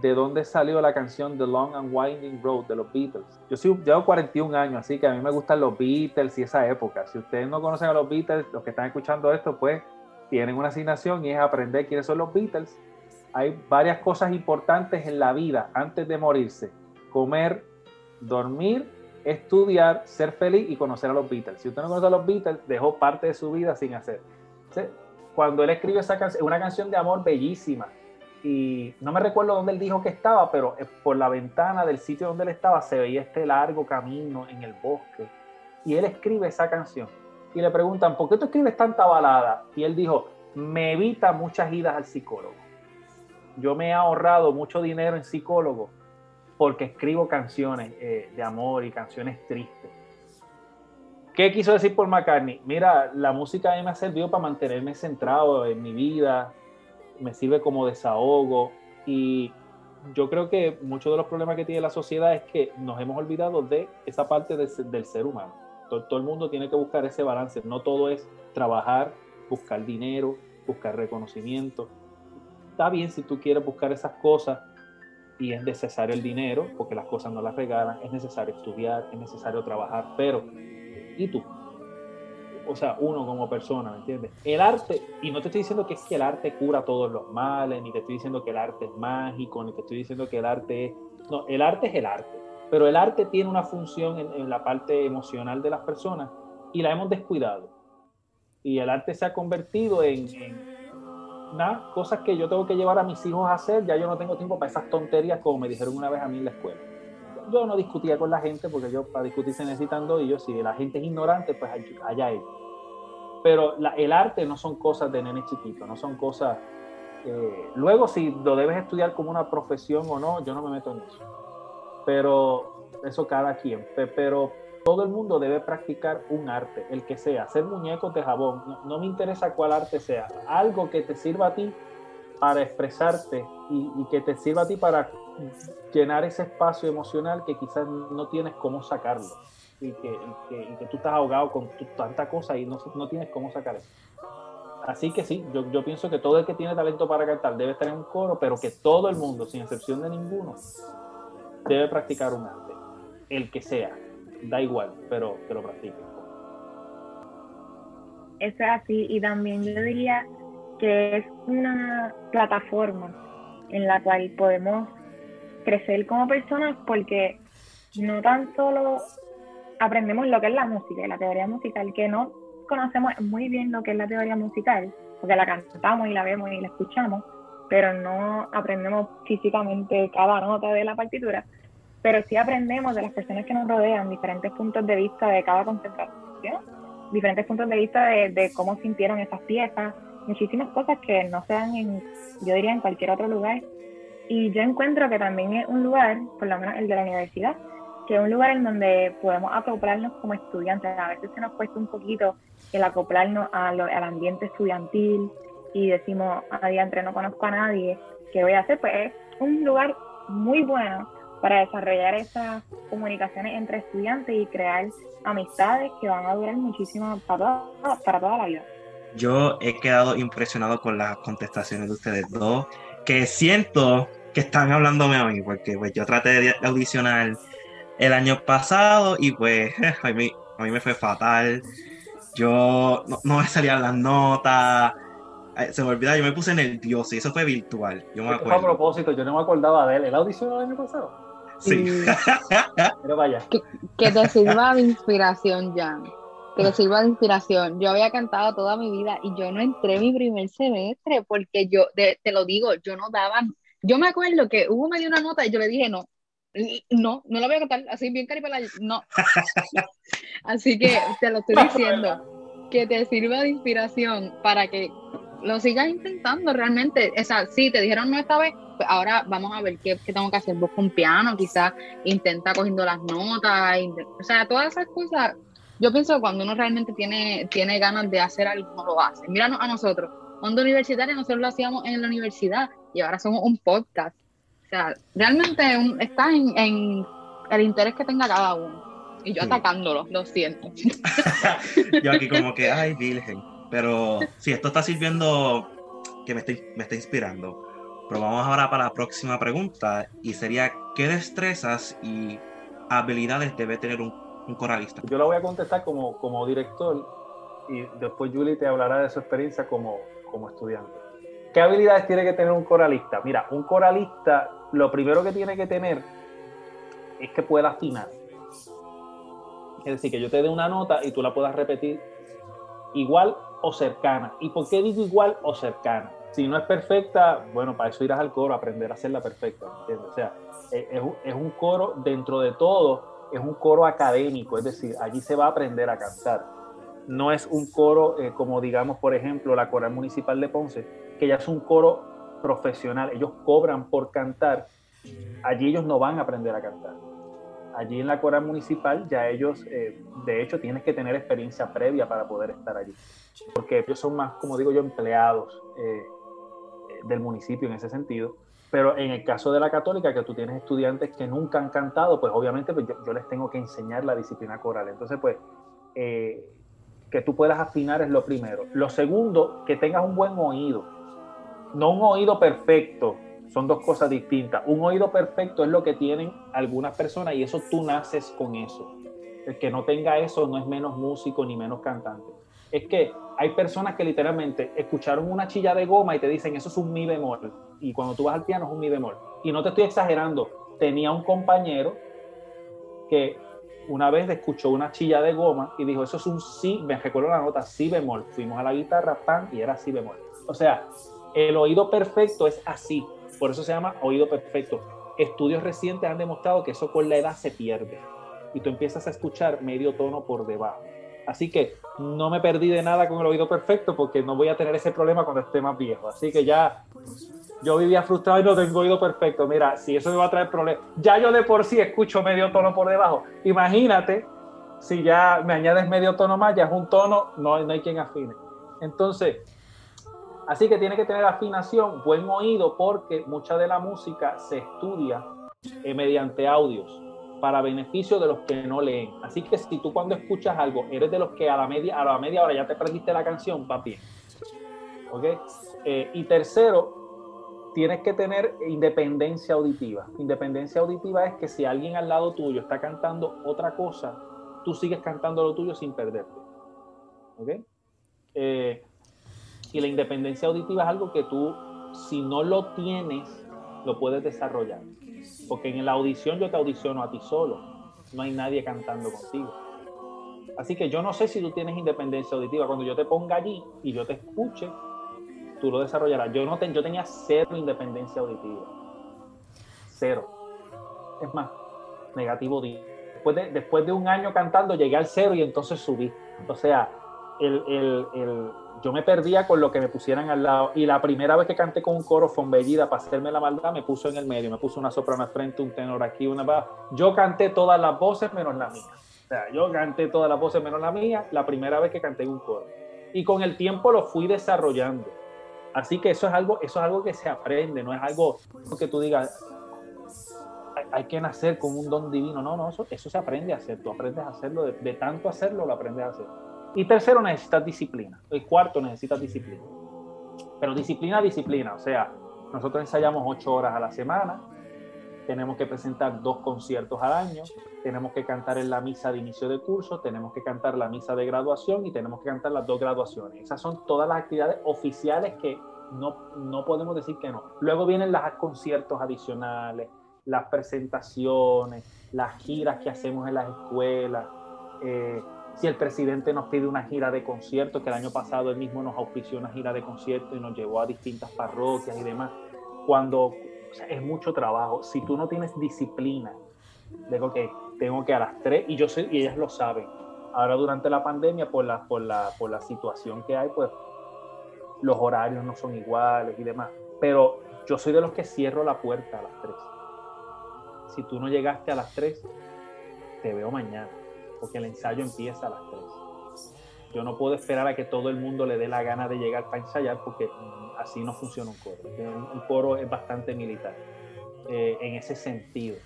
de dónde salió la canción The Long and Winding Road de los Beatles. Yo soy, llevo 41 años, así que a mí me gustan los Beatles y esa época. Si ustedes no conocen a los Beatles, los que están escuchando esto, pues tienen una asignación y es aprender quiénes son los Beatles. Hay varias cosas importantes en la vida antes de morirse. Comer, dormir, estudiar, ser feliz y conocer a los Beatles. Si usted no conoce a los Beatles, dejó parte de su vida sin hacer. Cuando él escribe esa canción, una canción de amor bellísima y no me recuerdo dónde él dijo que estaba, pero eh, por la ventana del sitio donde él estaba se veía este largo camino en el bosque. Y él escribe esa canción. Y le preguntan, ¿por qué tú escribes tanta balada? Y él dijo, me evita muchas idas al psicólogo. Yo me he ahorrado mucho dinero en psicólogo porque escribo canciones eh, de amor y canciones tristes. ¿Qué quiso decir por McCartney? Mira, la música a mí me ha servido para mantenerme centrado en mi vida, me sirve como desahogo y yo creo que muchos de los problemas que tiene la sociedad es que nos hemos olvidado de esa parte del, ser humano. Todo, el mundo tiene que buscar ese balance, no todo es trabajar, buscar dinero, buscar reconocimiento. Está bien si tú quieres buscar esas cosas y es necesario el dinero, porque las cosas no las regalan, es necesario estudiar, es necesario trabajar, pero ¿y tú? O sea, uno como persona, ¿me entiendes? El arte, y no te estoy diciendo que es que el arte cura todos los males, ni te estoy diciendo que el arte es mágico, ni te estoy diciendo que el arte es... No, el arte es el arte, pero el arte tiene una función en, la parte emocional de las personas y la hemos descuidado. Y el arte se ha convertido en, en nada, cosas que yo tengo que llevar a mis hijos a hacer, ya yo no tengo tiempo para esas tonterías como me dijeron una vez a mí en la escuela yo no discutía con la gente porque yo para discutir se necesitan dos y yo si la gente es ignorante, pues allá ellos. Pero el arte no son cosas de nene chiquito, no son cosas... Eh, luego si lo debes estudiar como una profesión o no, yo no me meto en eso. Pero eso cada quien. Pero todo el mundo debe practicar un arte, el que sea, hacer muñecos de jabón, no me interesa cuál arte sea, algo que te sirva a ti para expresarte y, que te sirva a ti para llenar ese espacio emocional que quizás no tienes cómo sacarlo y que, tú estás ahogado con tanta cosa y no, no tienes cómo sacar eso. Así que sí, yo, yo, pienso que todo el que tiene talento para cantar debe estar en un coro, pero que todo el mundo, sin excepción de ninguno, debe practicar un arte, el que sea, da igual, pero que lo practique. Eso es así, y también yo diría que es una plataforma en la cual podemos crecer como personas porque no tan solo aprendemos lo que es la música y la teoría musical, que no conocemos muy bien lo que es la teoría musical, porque la cantamos y la vemos y la escuchamos, pero no aprendemos físicamente cada nota de la partitura, pero sí aprendemos de las personas que nos rodean, diferentes puntos de vista de cada concentración, diferentes puntos de vista de, de cómo sintieron esas piezas, muchísimas cosas que no se dan en, yo diría, en cualquier otro lugar. Y yo encuentro que también es un lugar, por lo menos el de la universidad, que es un lugar en donde podemos acoplarnos como estudiantes. A veces se nos cuesta un poquito el acoplarnos al ambiente estudiantil y decimos, a día entre no conozco a nadie, ¿qué voy a hacer? Pues es un lugar muy bueno para desarrollar esas comunicaciones entre estudiantes y crear amistades que van a durar muchísimo para para toda la vida. Yo he quedado impresionado con las contestaciones de ustedes dos, que siento que están hablándome a mí, porque pues, yo traté de audicionar el año pasado y pues a mí, a mí me fue fatal. Yo no, me salían las notas, se me olvidaba, yo me puse nervioso y eso fue virtual. Yo me acuerdo. a propósito, yo no me acordaba de él. ¿El audicionó el año pasado? Sí. Pero vaya. Que, que te sirva de inspiración, Jan que le sirva de inspiración. Yo había cantado toda mi vida y yo no entré mi primer semestre porque yo, te lo digo, yo no daba, yo me acuerdo que hubo me dio una nota y yo le dije no, no, no la voy a cantar, así bien caripela, no. así que te lo estoy diciendo, que te sirva de inspiración para que lo sigas intentando realmente. O sea, sí, te dijeron no esta vez, pues ahora vamos a ver qué, qué tengo que hacer. Busca un piano, quizás intenta cogiendo las notas, o sea, todas esas cosas yo pienso que cuando uno realmente tiene, tiene ganas de hacer algo, no lo hace. Míranos a nosotros. Onda universitaria, nosotros lo hacíamos en la universidad y ahora somos un podcast. O sea, realmente está en, el interés que tenga cada uno. Y yo atacándolo, lo siento. yo aquí como que, ay, virgen. Pero sí, esto está sirviendo que me está, me está inspirando. Pero vamos ahora para la próxima pregunta y sería, ¿qué destrezas y habilidades debe tener un un coralista? Yo la voy a contestar como, como director y después Julie te hablará de su experiencia como, como estudiante. ¿Qué habilidades tiene que tener un coralista? Mira, un coralista lo primero que tiene que tener es que pueda afinar. Es decir, que yo te dé una nota y tú la puedas repetir igual o cercana. ¿Y por qué digo igual o cercana? Si no es perfecta, bueno, para eso irás al coro, aprender a hacerla perfecta. O sea, es, es un coro dentro de todo es un coro académico, es decir, allí se va a aprender a cantar. No es un coro eh, como digamos, por ejemplo, la Coral Municipal de Ponce, que ya es un coro profesional, ellos cobran por cantar, allí ellos no van a aprender a cantar. Allí en la Coral Municipal ya ellos, eh, de hecho, tienes que tener experiencia previa para poder estar allí, porque ellos son más, como digo yo, empleados eh, del municipio en ese sentido pero en el caso de la católica, que tú tienes estudiantes que nunca han cantado, pues obviamente pues yo, les tengo que enseñar la disciplina coral. Entonces, pues, que tú puedas afinar es lo primero. Lo segundo, que tengas un buen oído. No un oído perfecto, son dos cosas distintas. Un oído perfecto es lo que tienen algunas personas y eso tú naces con eso. El que no tenga eso no es menos músico ni menos cantante. Es que hay personas que literalmente escucharon una chilla de goma y te dicen eso es un mi bemol. Y cuando tú vas al piano es un mi bemol. Y no te estoy exagerando. Tenía un compañero que una vez escuchó una chilla de goma y dijo eso es un si, me recuerdo la nota si bemol. Fuimos a la guitarra, pan, y era si bemol. O sea, el oído perfecto es así. Por eso se llama oído perfecto. Estudios recientes han demostrado que eso con la edad se pierde. Y tú empiezas a escuchar medio tono por debajo. Así que no me perdí de nada con el oído perfecto porque no voy a tener ese problema cuando esté más viejo. Así que ya yo vivía frustrado y no tengo oído perfecto. Mira, si eso me va a traer problemas, ya yo de por sí escucho medio tono por debajo. Imagínate si ya me añades medio tono más, ya es un tono, no, no hay quien afine. Entonces, así que tiene que tener afinación, buen oído, porque mucha de la música se estudia eh, mediante audios para beneficio de los que no leen. Así que si tú cuando escuchas algo eres de los que a la media, a la media hora ya te perdiste la canción, va bien. ¿Ok? Eh, y tercero, tienes que tener independencia auditiva. Independencia auditiva es que si alguien al lado tuyo está cantando otra cosa, tú sigues cantando lo tuyo sin perderte. ¿Ok? Eh, y la independencia auditiva es algo que tú, si no lo tienes, lo puedes desarrollar. Porque en la audición yo te audiciono a ti solo. No hay nadie cantando contigo. Así que yo no sé si tú tienes independencia auditiva. Cuando yo te ponga allí y yo te escuche, tú lo desarrollarás. Yo, no yo tenía cero independencia auditiva. Cero. Es más, negativo. Después de, después de un año cantando llegué al cero y entonces subí. O sea, el, el yo me perdía con lo que me pusieran al lado. Y la primera vez que canté con un coro fombellida para hacerme la maldad, me puso en el medio, me puso una soprano frente, un tenor aquí, una baja. Yo canté todas las voces menos la mía. O sea, yo canté todas las voces menos la mía la primera vez que canté un coro. Y con el tiempo lo fui desarrollando. Así que eso es algo, eso es algo que se aprende, no es algo que tú digas. hay que nacer con un don divino. No, no, eso, eso se aprende a hacer. Tú aprendes a hacerlo, de, de tanto hacerlo, lo aprendes a hacer. Y tercero, necesitas disciplina. El cuarto, necesitas disciplina. Pero disciplina, disciplina. O sea, nosotros ensayamos ocho horas a la semana, tenemos que presentar dos conciertos al año, tenemos que cantar en la misa de inicio de curso, tenemos que cantar la misa de graduación y tenemos que cantar las dos graduaciones. Esas son todas las actividades oficiales que no, no podemos decir que no. Luego vienen los conciertos adicionales, las presentaciones, las giras que hacemos en las escuelas. Eh, si el presidente nos pide una gira de conciertos, que el año pasado él mismo nos auspició una gira de conciertos y nos llevó a distintas parroquias y demás, cuando es mucho trabajo, si tú no tienes disciplina, digo que tengo que a las 3, y yo sé, y ellas lo saben, ahora durante la pandemia, por la, por la, por la situación que hay, pues los horarios no son iguales y demás, pero yo soy de los que cierro la puerta a las 3. Si tú no llegaste a las 3, te veo mañana porque el ensayo empieza a las 3. Yo no puedo esperar a que todo el mundo le dé la gana de llegar para ensayar porque así no funciona un coro. Un coro es bastante militar eh, en ese sentido.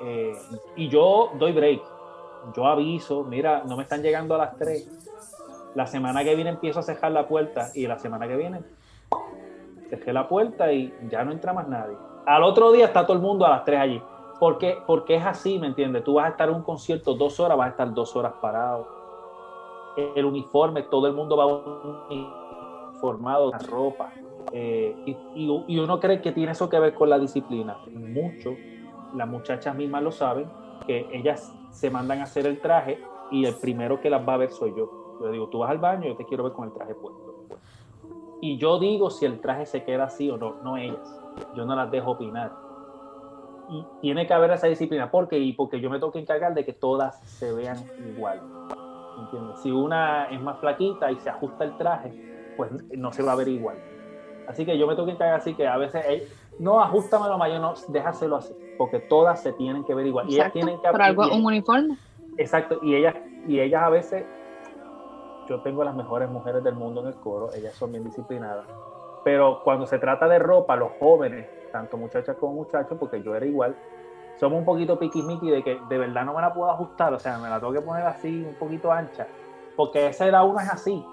Eh, y yo doy break. Yo aviso, mira, no me están llegando a las 3. La semana que viene empiezo a cerrar la puerta y la semana que viene cerré la puerta y ya no entra más nadie. Al otro día está todo el mundo a las 3 allí. Porque, porque es así, ¿me entiendes? Tú vas a estar en un concierto dos horas, vas a estar dos horas parado. El uniforme, todo el mundo va uniformado, la ropa. Eh, y, uno cree que tiene eso que ver con la disciplina. Mucho, las muchachas mismas lo saben, que ellas se mandan a hacer el traje y el primero que las va a ver soy yo. Yo digo, tú vas al baño, yo te quiero ver con el traje puesto. Y yo digo si el traje se queda así o no, no ellas. Yo no las dejo opinar y tiene que haber esa disciplina. ¿Por qué? Y porque yo me tengo que encargar de que todas se vean igual. ¿Entiendes? Si una es más flaquita y se ajusta el traje, pues no se va a ver igual. Así que yo me tengo que encargar así que a veces, no, ajustamelo más, yo no, déjaselo así, porque todas se tienen que ver igual. y ellas tienen que Por algo, un uniforme. Exacto, y ellas, y ellas a veces, yo tengo las mejores mujeres del mundo en el coro, ellas son bien disciplinadas, pero cuando se trata de ropa, los jóvenes tanto muchachas como muchachos, porque yo era igual, somos un poquito piquismiqui de que de verdad no me la puedo ajustar, o sea, me la tengo que poner así, un poquito ancha, porque esa edad uno es así,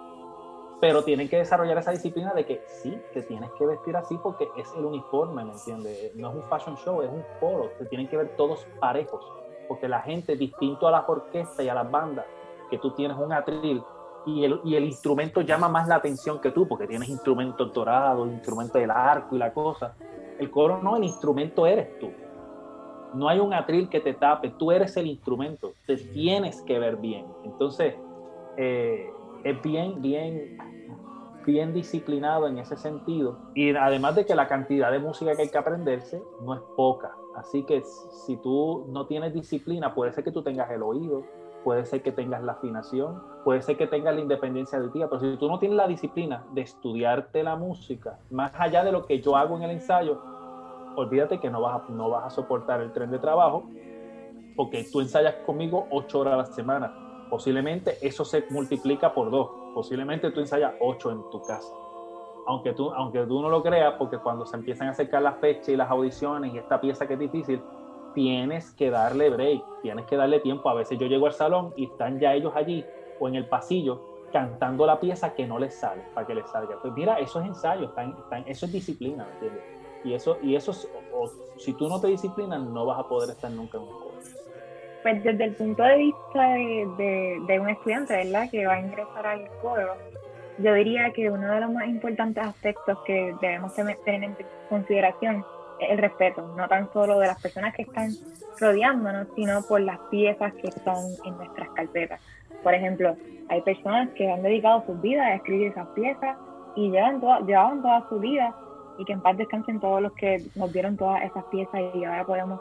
pero tienen que desarrollar esa disciplina de que sí, te tienes que vestir así porque es el uniforme, ¿me entiendes? No es un fashion show, es un foro, te tienen que ver todos parejos, porque la gente, distinto a las orquestas y a las bandas, que tú tienes un atril y el, y el instrumento llama más la atención que tú, porque tienes instrumentos dorados, instrumentos del arco y la cosa el coro no, el instrumento eres tú. No hay un atril que te tape, tú eres el instrumento, te tienes que ver bien. Entonces, eh, es bien, bien, bien disciplinado en ese sentido. Y además de que la cantidad de música que hay que aprenderse no es poca. Así que si tú no tienes disciplina, puede ser que tú tengas el oído, puede ser que tengas la afinación, puede ser que tengas la independencia de ti, pero si tú no tienes la disciplina de estudiarte la música, más allá de lo que yo hago en el ensayo, olvídate que no vas a, no vas a soportar el tren de trabajo, porque tú ensayas conmigo ocho horas a la semana. Posiblemente eso se multiplica por dos. Posiblemente tú ensayas ocho en tu casa. Aunque tú, aunque tú no lo creas, porque cuando se empiezan a acercar las fechas y las audiciones y esta pieza que es difícil, tienes que darle break, tienes que darle tiempo. A veces yo llego al salón y están ya ellos allí o en el pasillo cantando la pieza que no les sale, para que les salga. Pues mira, eso es ensayo, eso es disciplina, ¿me entiendes? Y eso, y eso si tú no te disciplinas, no vas a poder estar nunca en un. Pues desde el punto de vista de, de un estudiante, ¿verdad? Que va a ingresar al coro, yo diría que uno de los más importantes aspectos que debemos tener en consideración el respeto, no tan solo de las personas que están rodeándonos, sino por las piezas que están en nuestras carpetas. Por ejemplo, hay personas que han dedicado sus vidas a escribir esas piezas y llevan toda, llevaban toda su vida y que en paz descansen todos los que nos dieron todas esas piezas y ahora podemos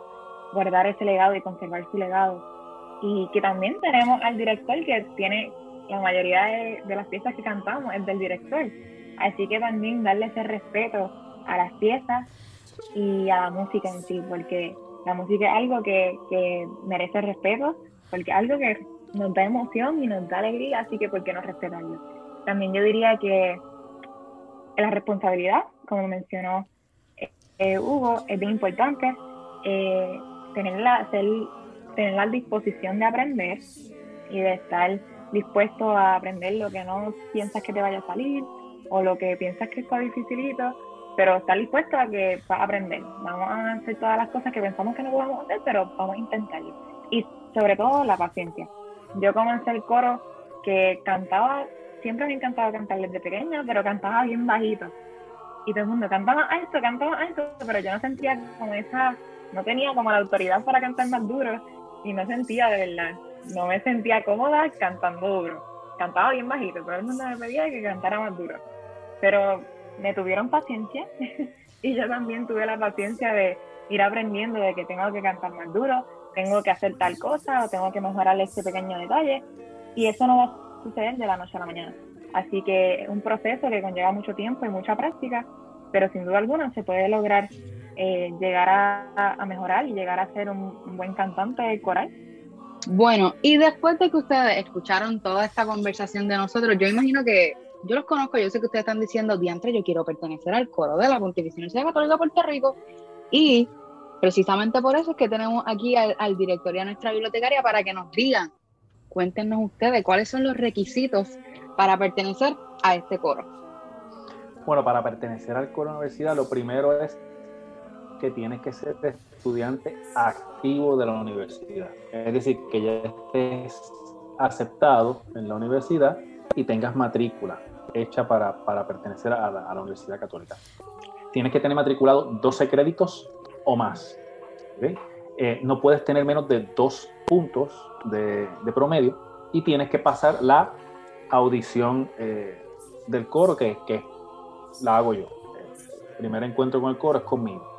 guardar ese legado y conservar su legado. Y que también tenemos al director que tiene la mayoría de, de las piezas que cantamos, es del director. Así que también darle ese respeto a las piezas y a la música en sí, porque la música es algo que, que merece respeto, porque es algo que nos da emoción y nos da alegría, así que ¿por qué no respetarlo? También yo diría que la responsabilidad, como mencionó eh, Hugo, es bien importante. Eh, tener la, tener la disposición de aprender y de estar dispuesto a aprender lo que no piensas que te vaya a salir o lo que piensas que está dificilito, pero estar dispuesto a que a aprender. Vamos a hacer todas las cosas que pensamos que no podemos hacer, pero vamos a intentarlo. Y sobre todo la paciencia. Yo comencé el coro que cantaba, siempre me encantaba cantar desde pequeña, pero cantaba bien bajito. Y todo el mundo cantaba alto, cantaba alto, pero yo no sentía como esa, no tenía como la autoridad para cantar más duro y no sentía de verdad, no me sentía cómoda cantando duro. Cantaba bien bajito, todo el mundo me pedía que cantara más duro. Pero me tuvieron paciencia y yo también tuve la paciencia de ir aprendiendo de que tengo que cantar más duro, tengo que hacer tal cosa o tengo que mejorar este pequeño detalle y eso no va a suceder de la noche a la mañana. Así que es un proceso que conlleva mucho tiempo y mucha práctica, pero sin duda alguna se puede lograr eh, llegar a, mejorar y llegar a ser un, buen cantante coral. Bueno, y después de que ustedes escucharon toda esta conversación de nosotros, yo imagino que yo los conozco, yo sé que ustedes están diciendo, diantre, yo quiero pertenecer al coro de la Pontificia Universidad Católica de Puerto Rico, y Precisamente por eso es que tenemos aquí al, director y a nuestra bibliotecaria para que nos digan, cuéntenos ustedes cuáles son los requisitos para pertenecer a este coro. Bueno, para pertenecer al coro de universidad, lo primero es tienes que ser estudiante activo de la universidad. Es decir, que ya estés aceptado en la universidad y tengas matrícula hecha para, pertenecer a la, a la Universidad Católica. Tienes que tener matriculado 12 créditos o más. Eh, no puedes tener menos de dos puntos de, promedio y tienes que pasar la audición eh, del coro, que, que la hago yo. El primer encuentro con el coro es conmigo.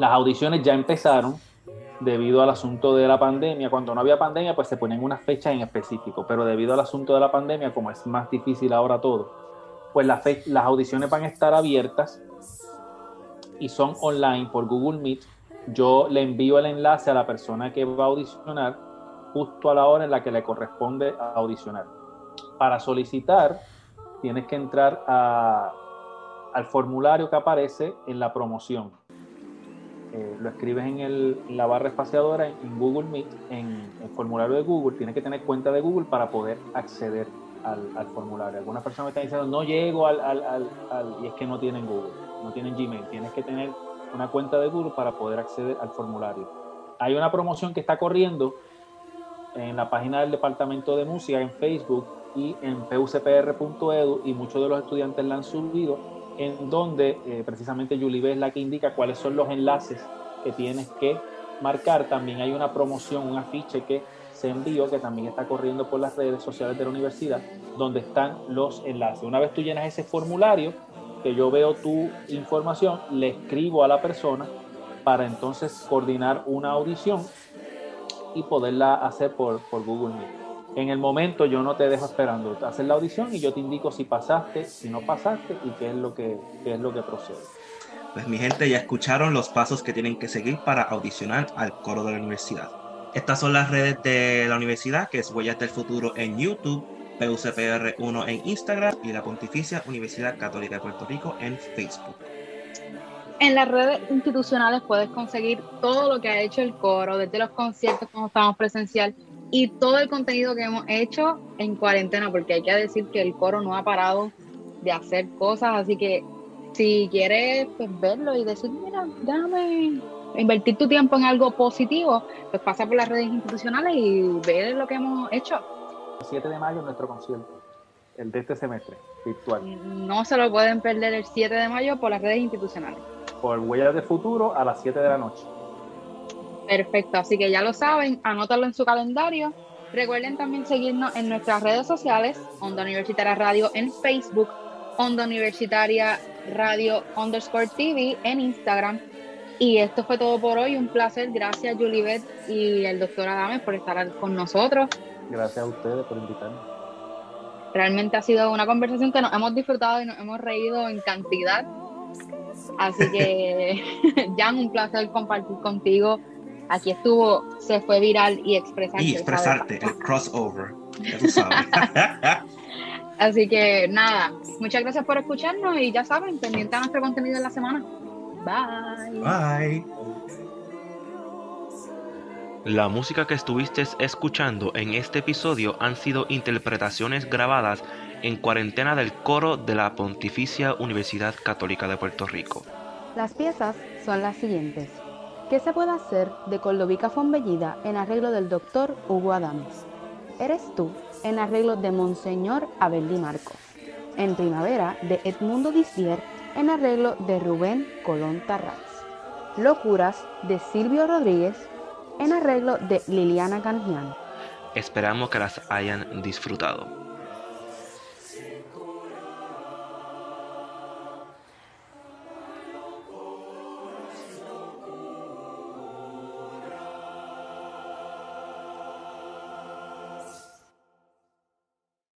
Las audiciones ya empezaron debido al asunto de la pandemia. Cuando no había pandemia, pues se ponen unas fechas en específico, pero debido al asunto de la pandemia, como es más difícil ahora todo, pues las, las audiciones van a estar abiertas y son online por Google Meet, yo le envío el enlace a la persona que va a audicionar justo a la hora en la que le corresponde audicionar. Para solicitar, tienes que entrar al formulario que aparece en la promoción. Eh, lo escribes en, la barra espaciadora en, Google Meet, en el formulario de Google. Tienes que tener cuenta de Google para poder acceder al, formulario. Algunas personas me están diciendo, no llego al, y es que no tienen Google no tienen Gmail, tienes que tener una cuenta de Google para poder acceder al formulario. Hay una promoción que está corriendo en la página del Departamento de Música en Facebook y en pucpr.edu y muchos de los estudiantes la han subido, en donde eh, precisamente Julie es la que indica cuáles son los enlaces que tienes que marcar. También hay una promoción, un afiche que se envió, que también está corriendo por las redes sociales de la universidad, donde están los enlaces. Una vez tú llenas ese formulario, que yo veo tu información, le escribo a la persona para entonces coordinar una audición y poderla hacer por, por Google Meet. En el momento yo no te dejo esperando, hacer la audición y yo te indico si pasaste, si no pasaste y qué es lo que, qué es lo que procede. Pues mi gente ya escucharon los pasos que tienen que seguir para audicionar al coro de la universidad. Estas son las redes de la universidad, que es Huellas del Futuro en YouTube, PUCPR1 en Instagram y la Pontificia Universidad Católica de Puerto Rico en Facebook. En las redes institucionales puedes conseguir todo lo que ha hecho el coro, desde los conciertos como estamos presencial y todo el contenido que hemos hecho en cuarentena, porque hay que decir que el coro no ha parado de hacer cosas, así que si quieres pues, verlo y decir, mira, déjame invertir tu tiempo en algo positivo, pues pasa por las redes institucionales y ver lo que hemos hecho. 7 de mayo nuestro concierto, el de este semestre, virtual. No se lo pueden perder el 7 de mayo por las redes institucionales. Por Huellas de Futuro a las 7 de la noche. Perfecto, así que ya lo saben, anótalo en su calendario. Recuerden también seguirnos en nuestras redes sociales, Onda Universitaria Radio en Facebook, Onda Universitaria Radio underscore TV en Instagram. Y esto fue todo por hoy. Un placer. Gracias, Julibet y el doctor Adames por estar con nosotros. Gracias a ustedes por invitarme. Realmente ha sido una conversación que nos hemos disfrutado y nos hemos reído en cantidad. Así que, Jan, un placer compartir contigo. Aquí estuvo, se fue viral y expresarte. Y expresarte, el crossover. Así que nada, muchas gracias por escucharnos y ya saben, pendiente a nuestro contenido de la semana. Bye. Bye. La música que estuviste escuchando en este episodio han sido interpretaciones grabadas en cuarentena del coro de la Pontificia Universidad Católica de Puerto Rico. Las piezas son las siguientes. ¿Qué se puede hacer de Coldovica Fonbellida en arreglo del doctor Hugo Adames? Eres tú en arreglo de Monseñor Abel Di Marco. En primavera de Edmundo Dizier en arreglo de Rubén Colón Tarraz. Locuras de Silvio Rodríguez en arreglo de Liliana Canjian. Esperamos que las hayan disfrutado.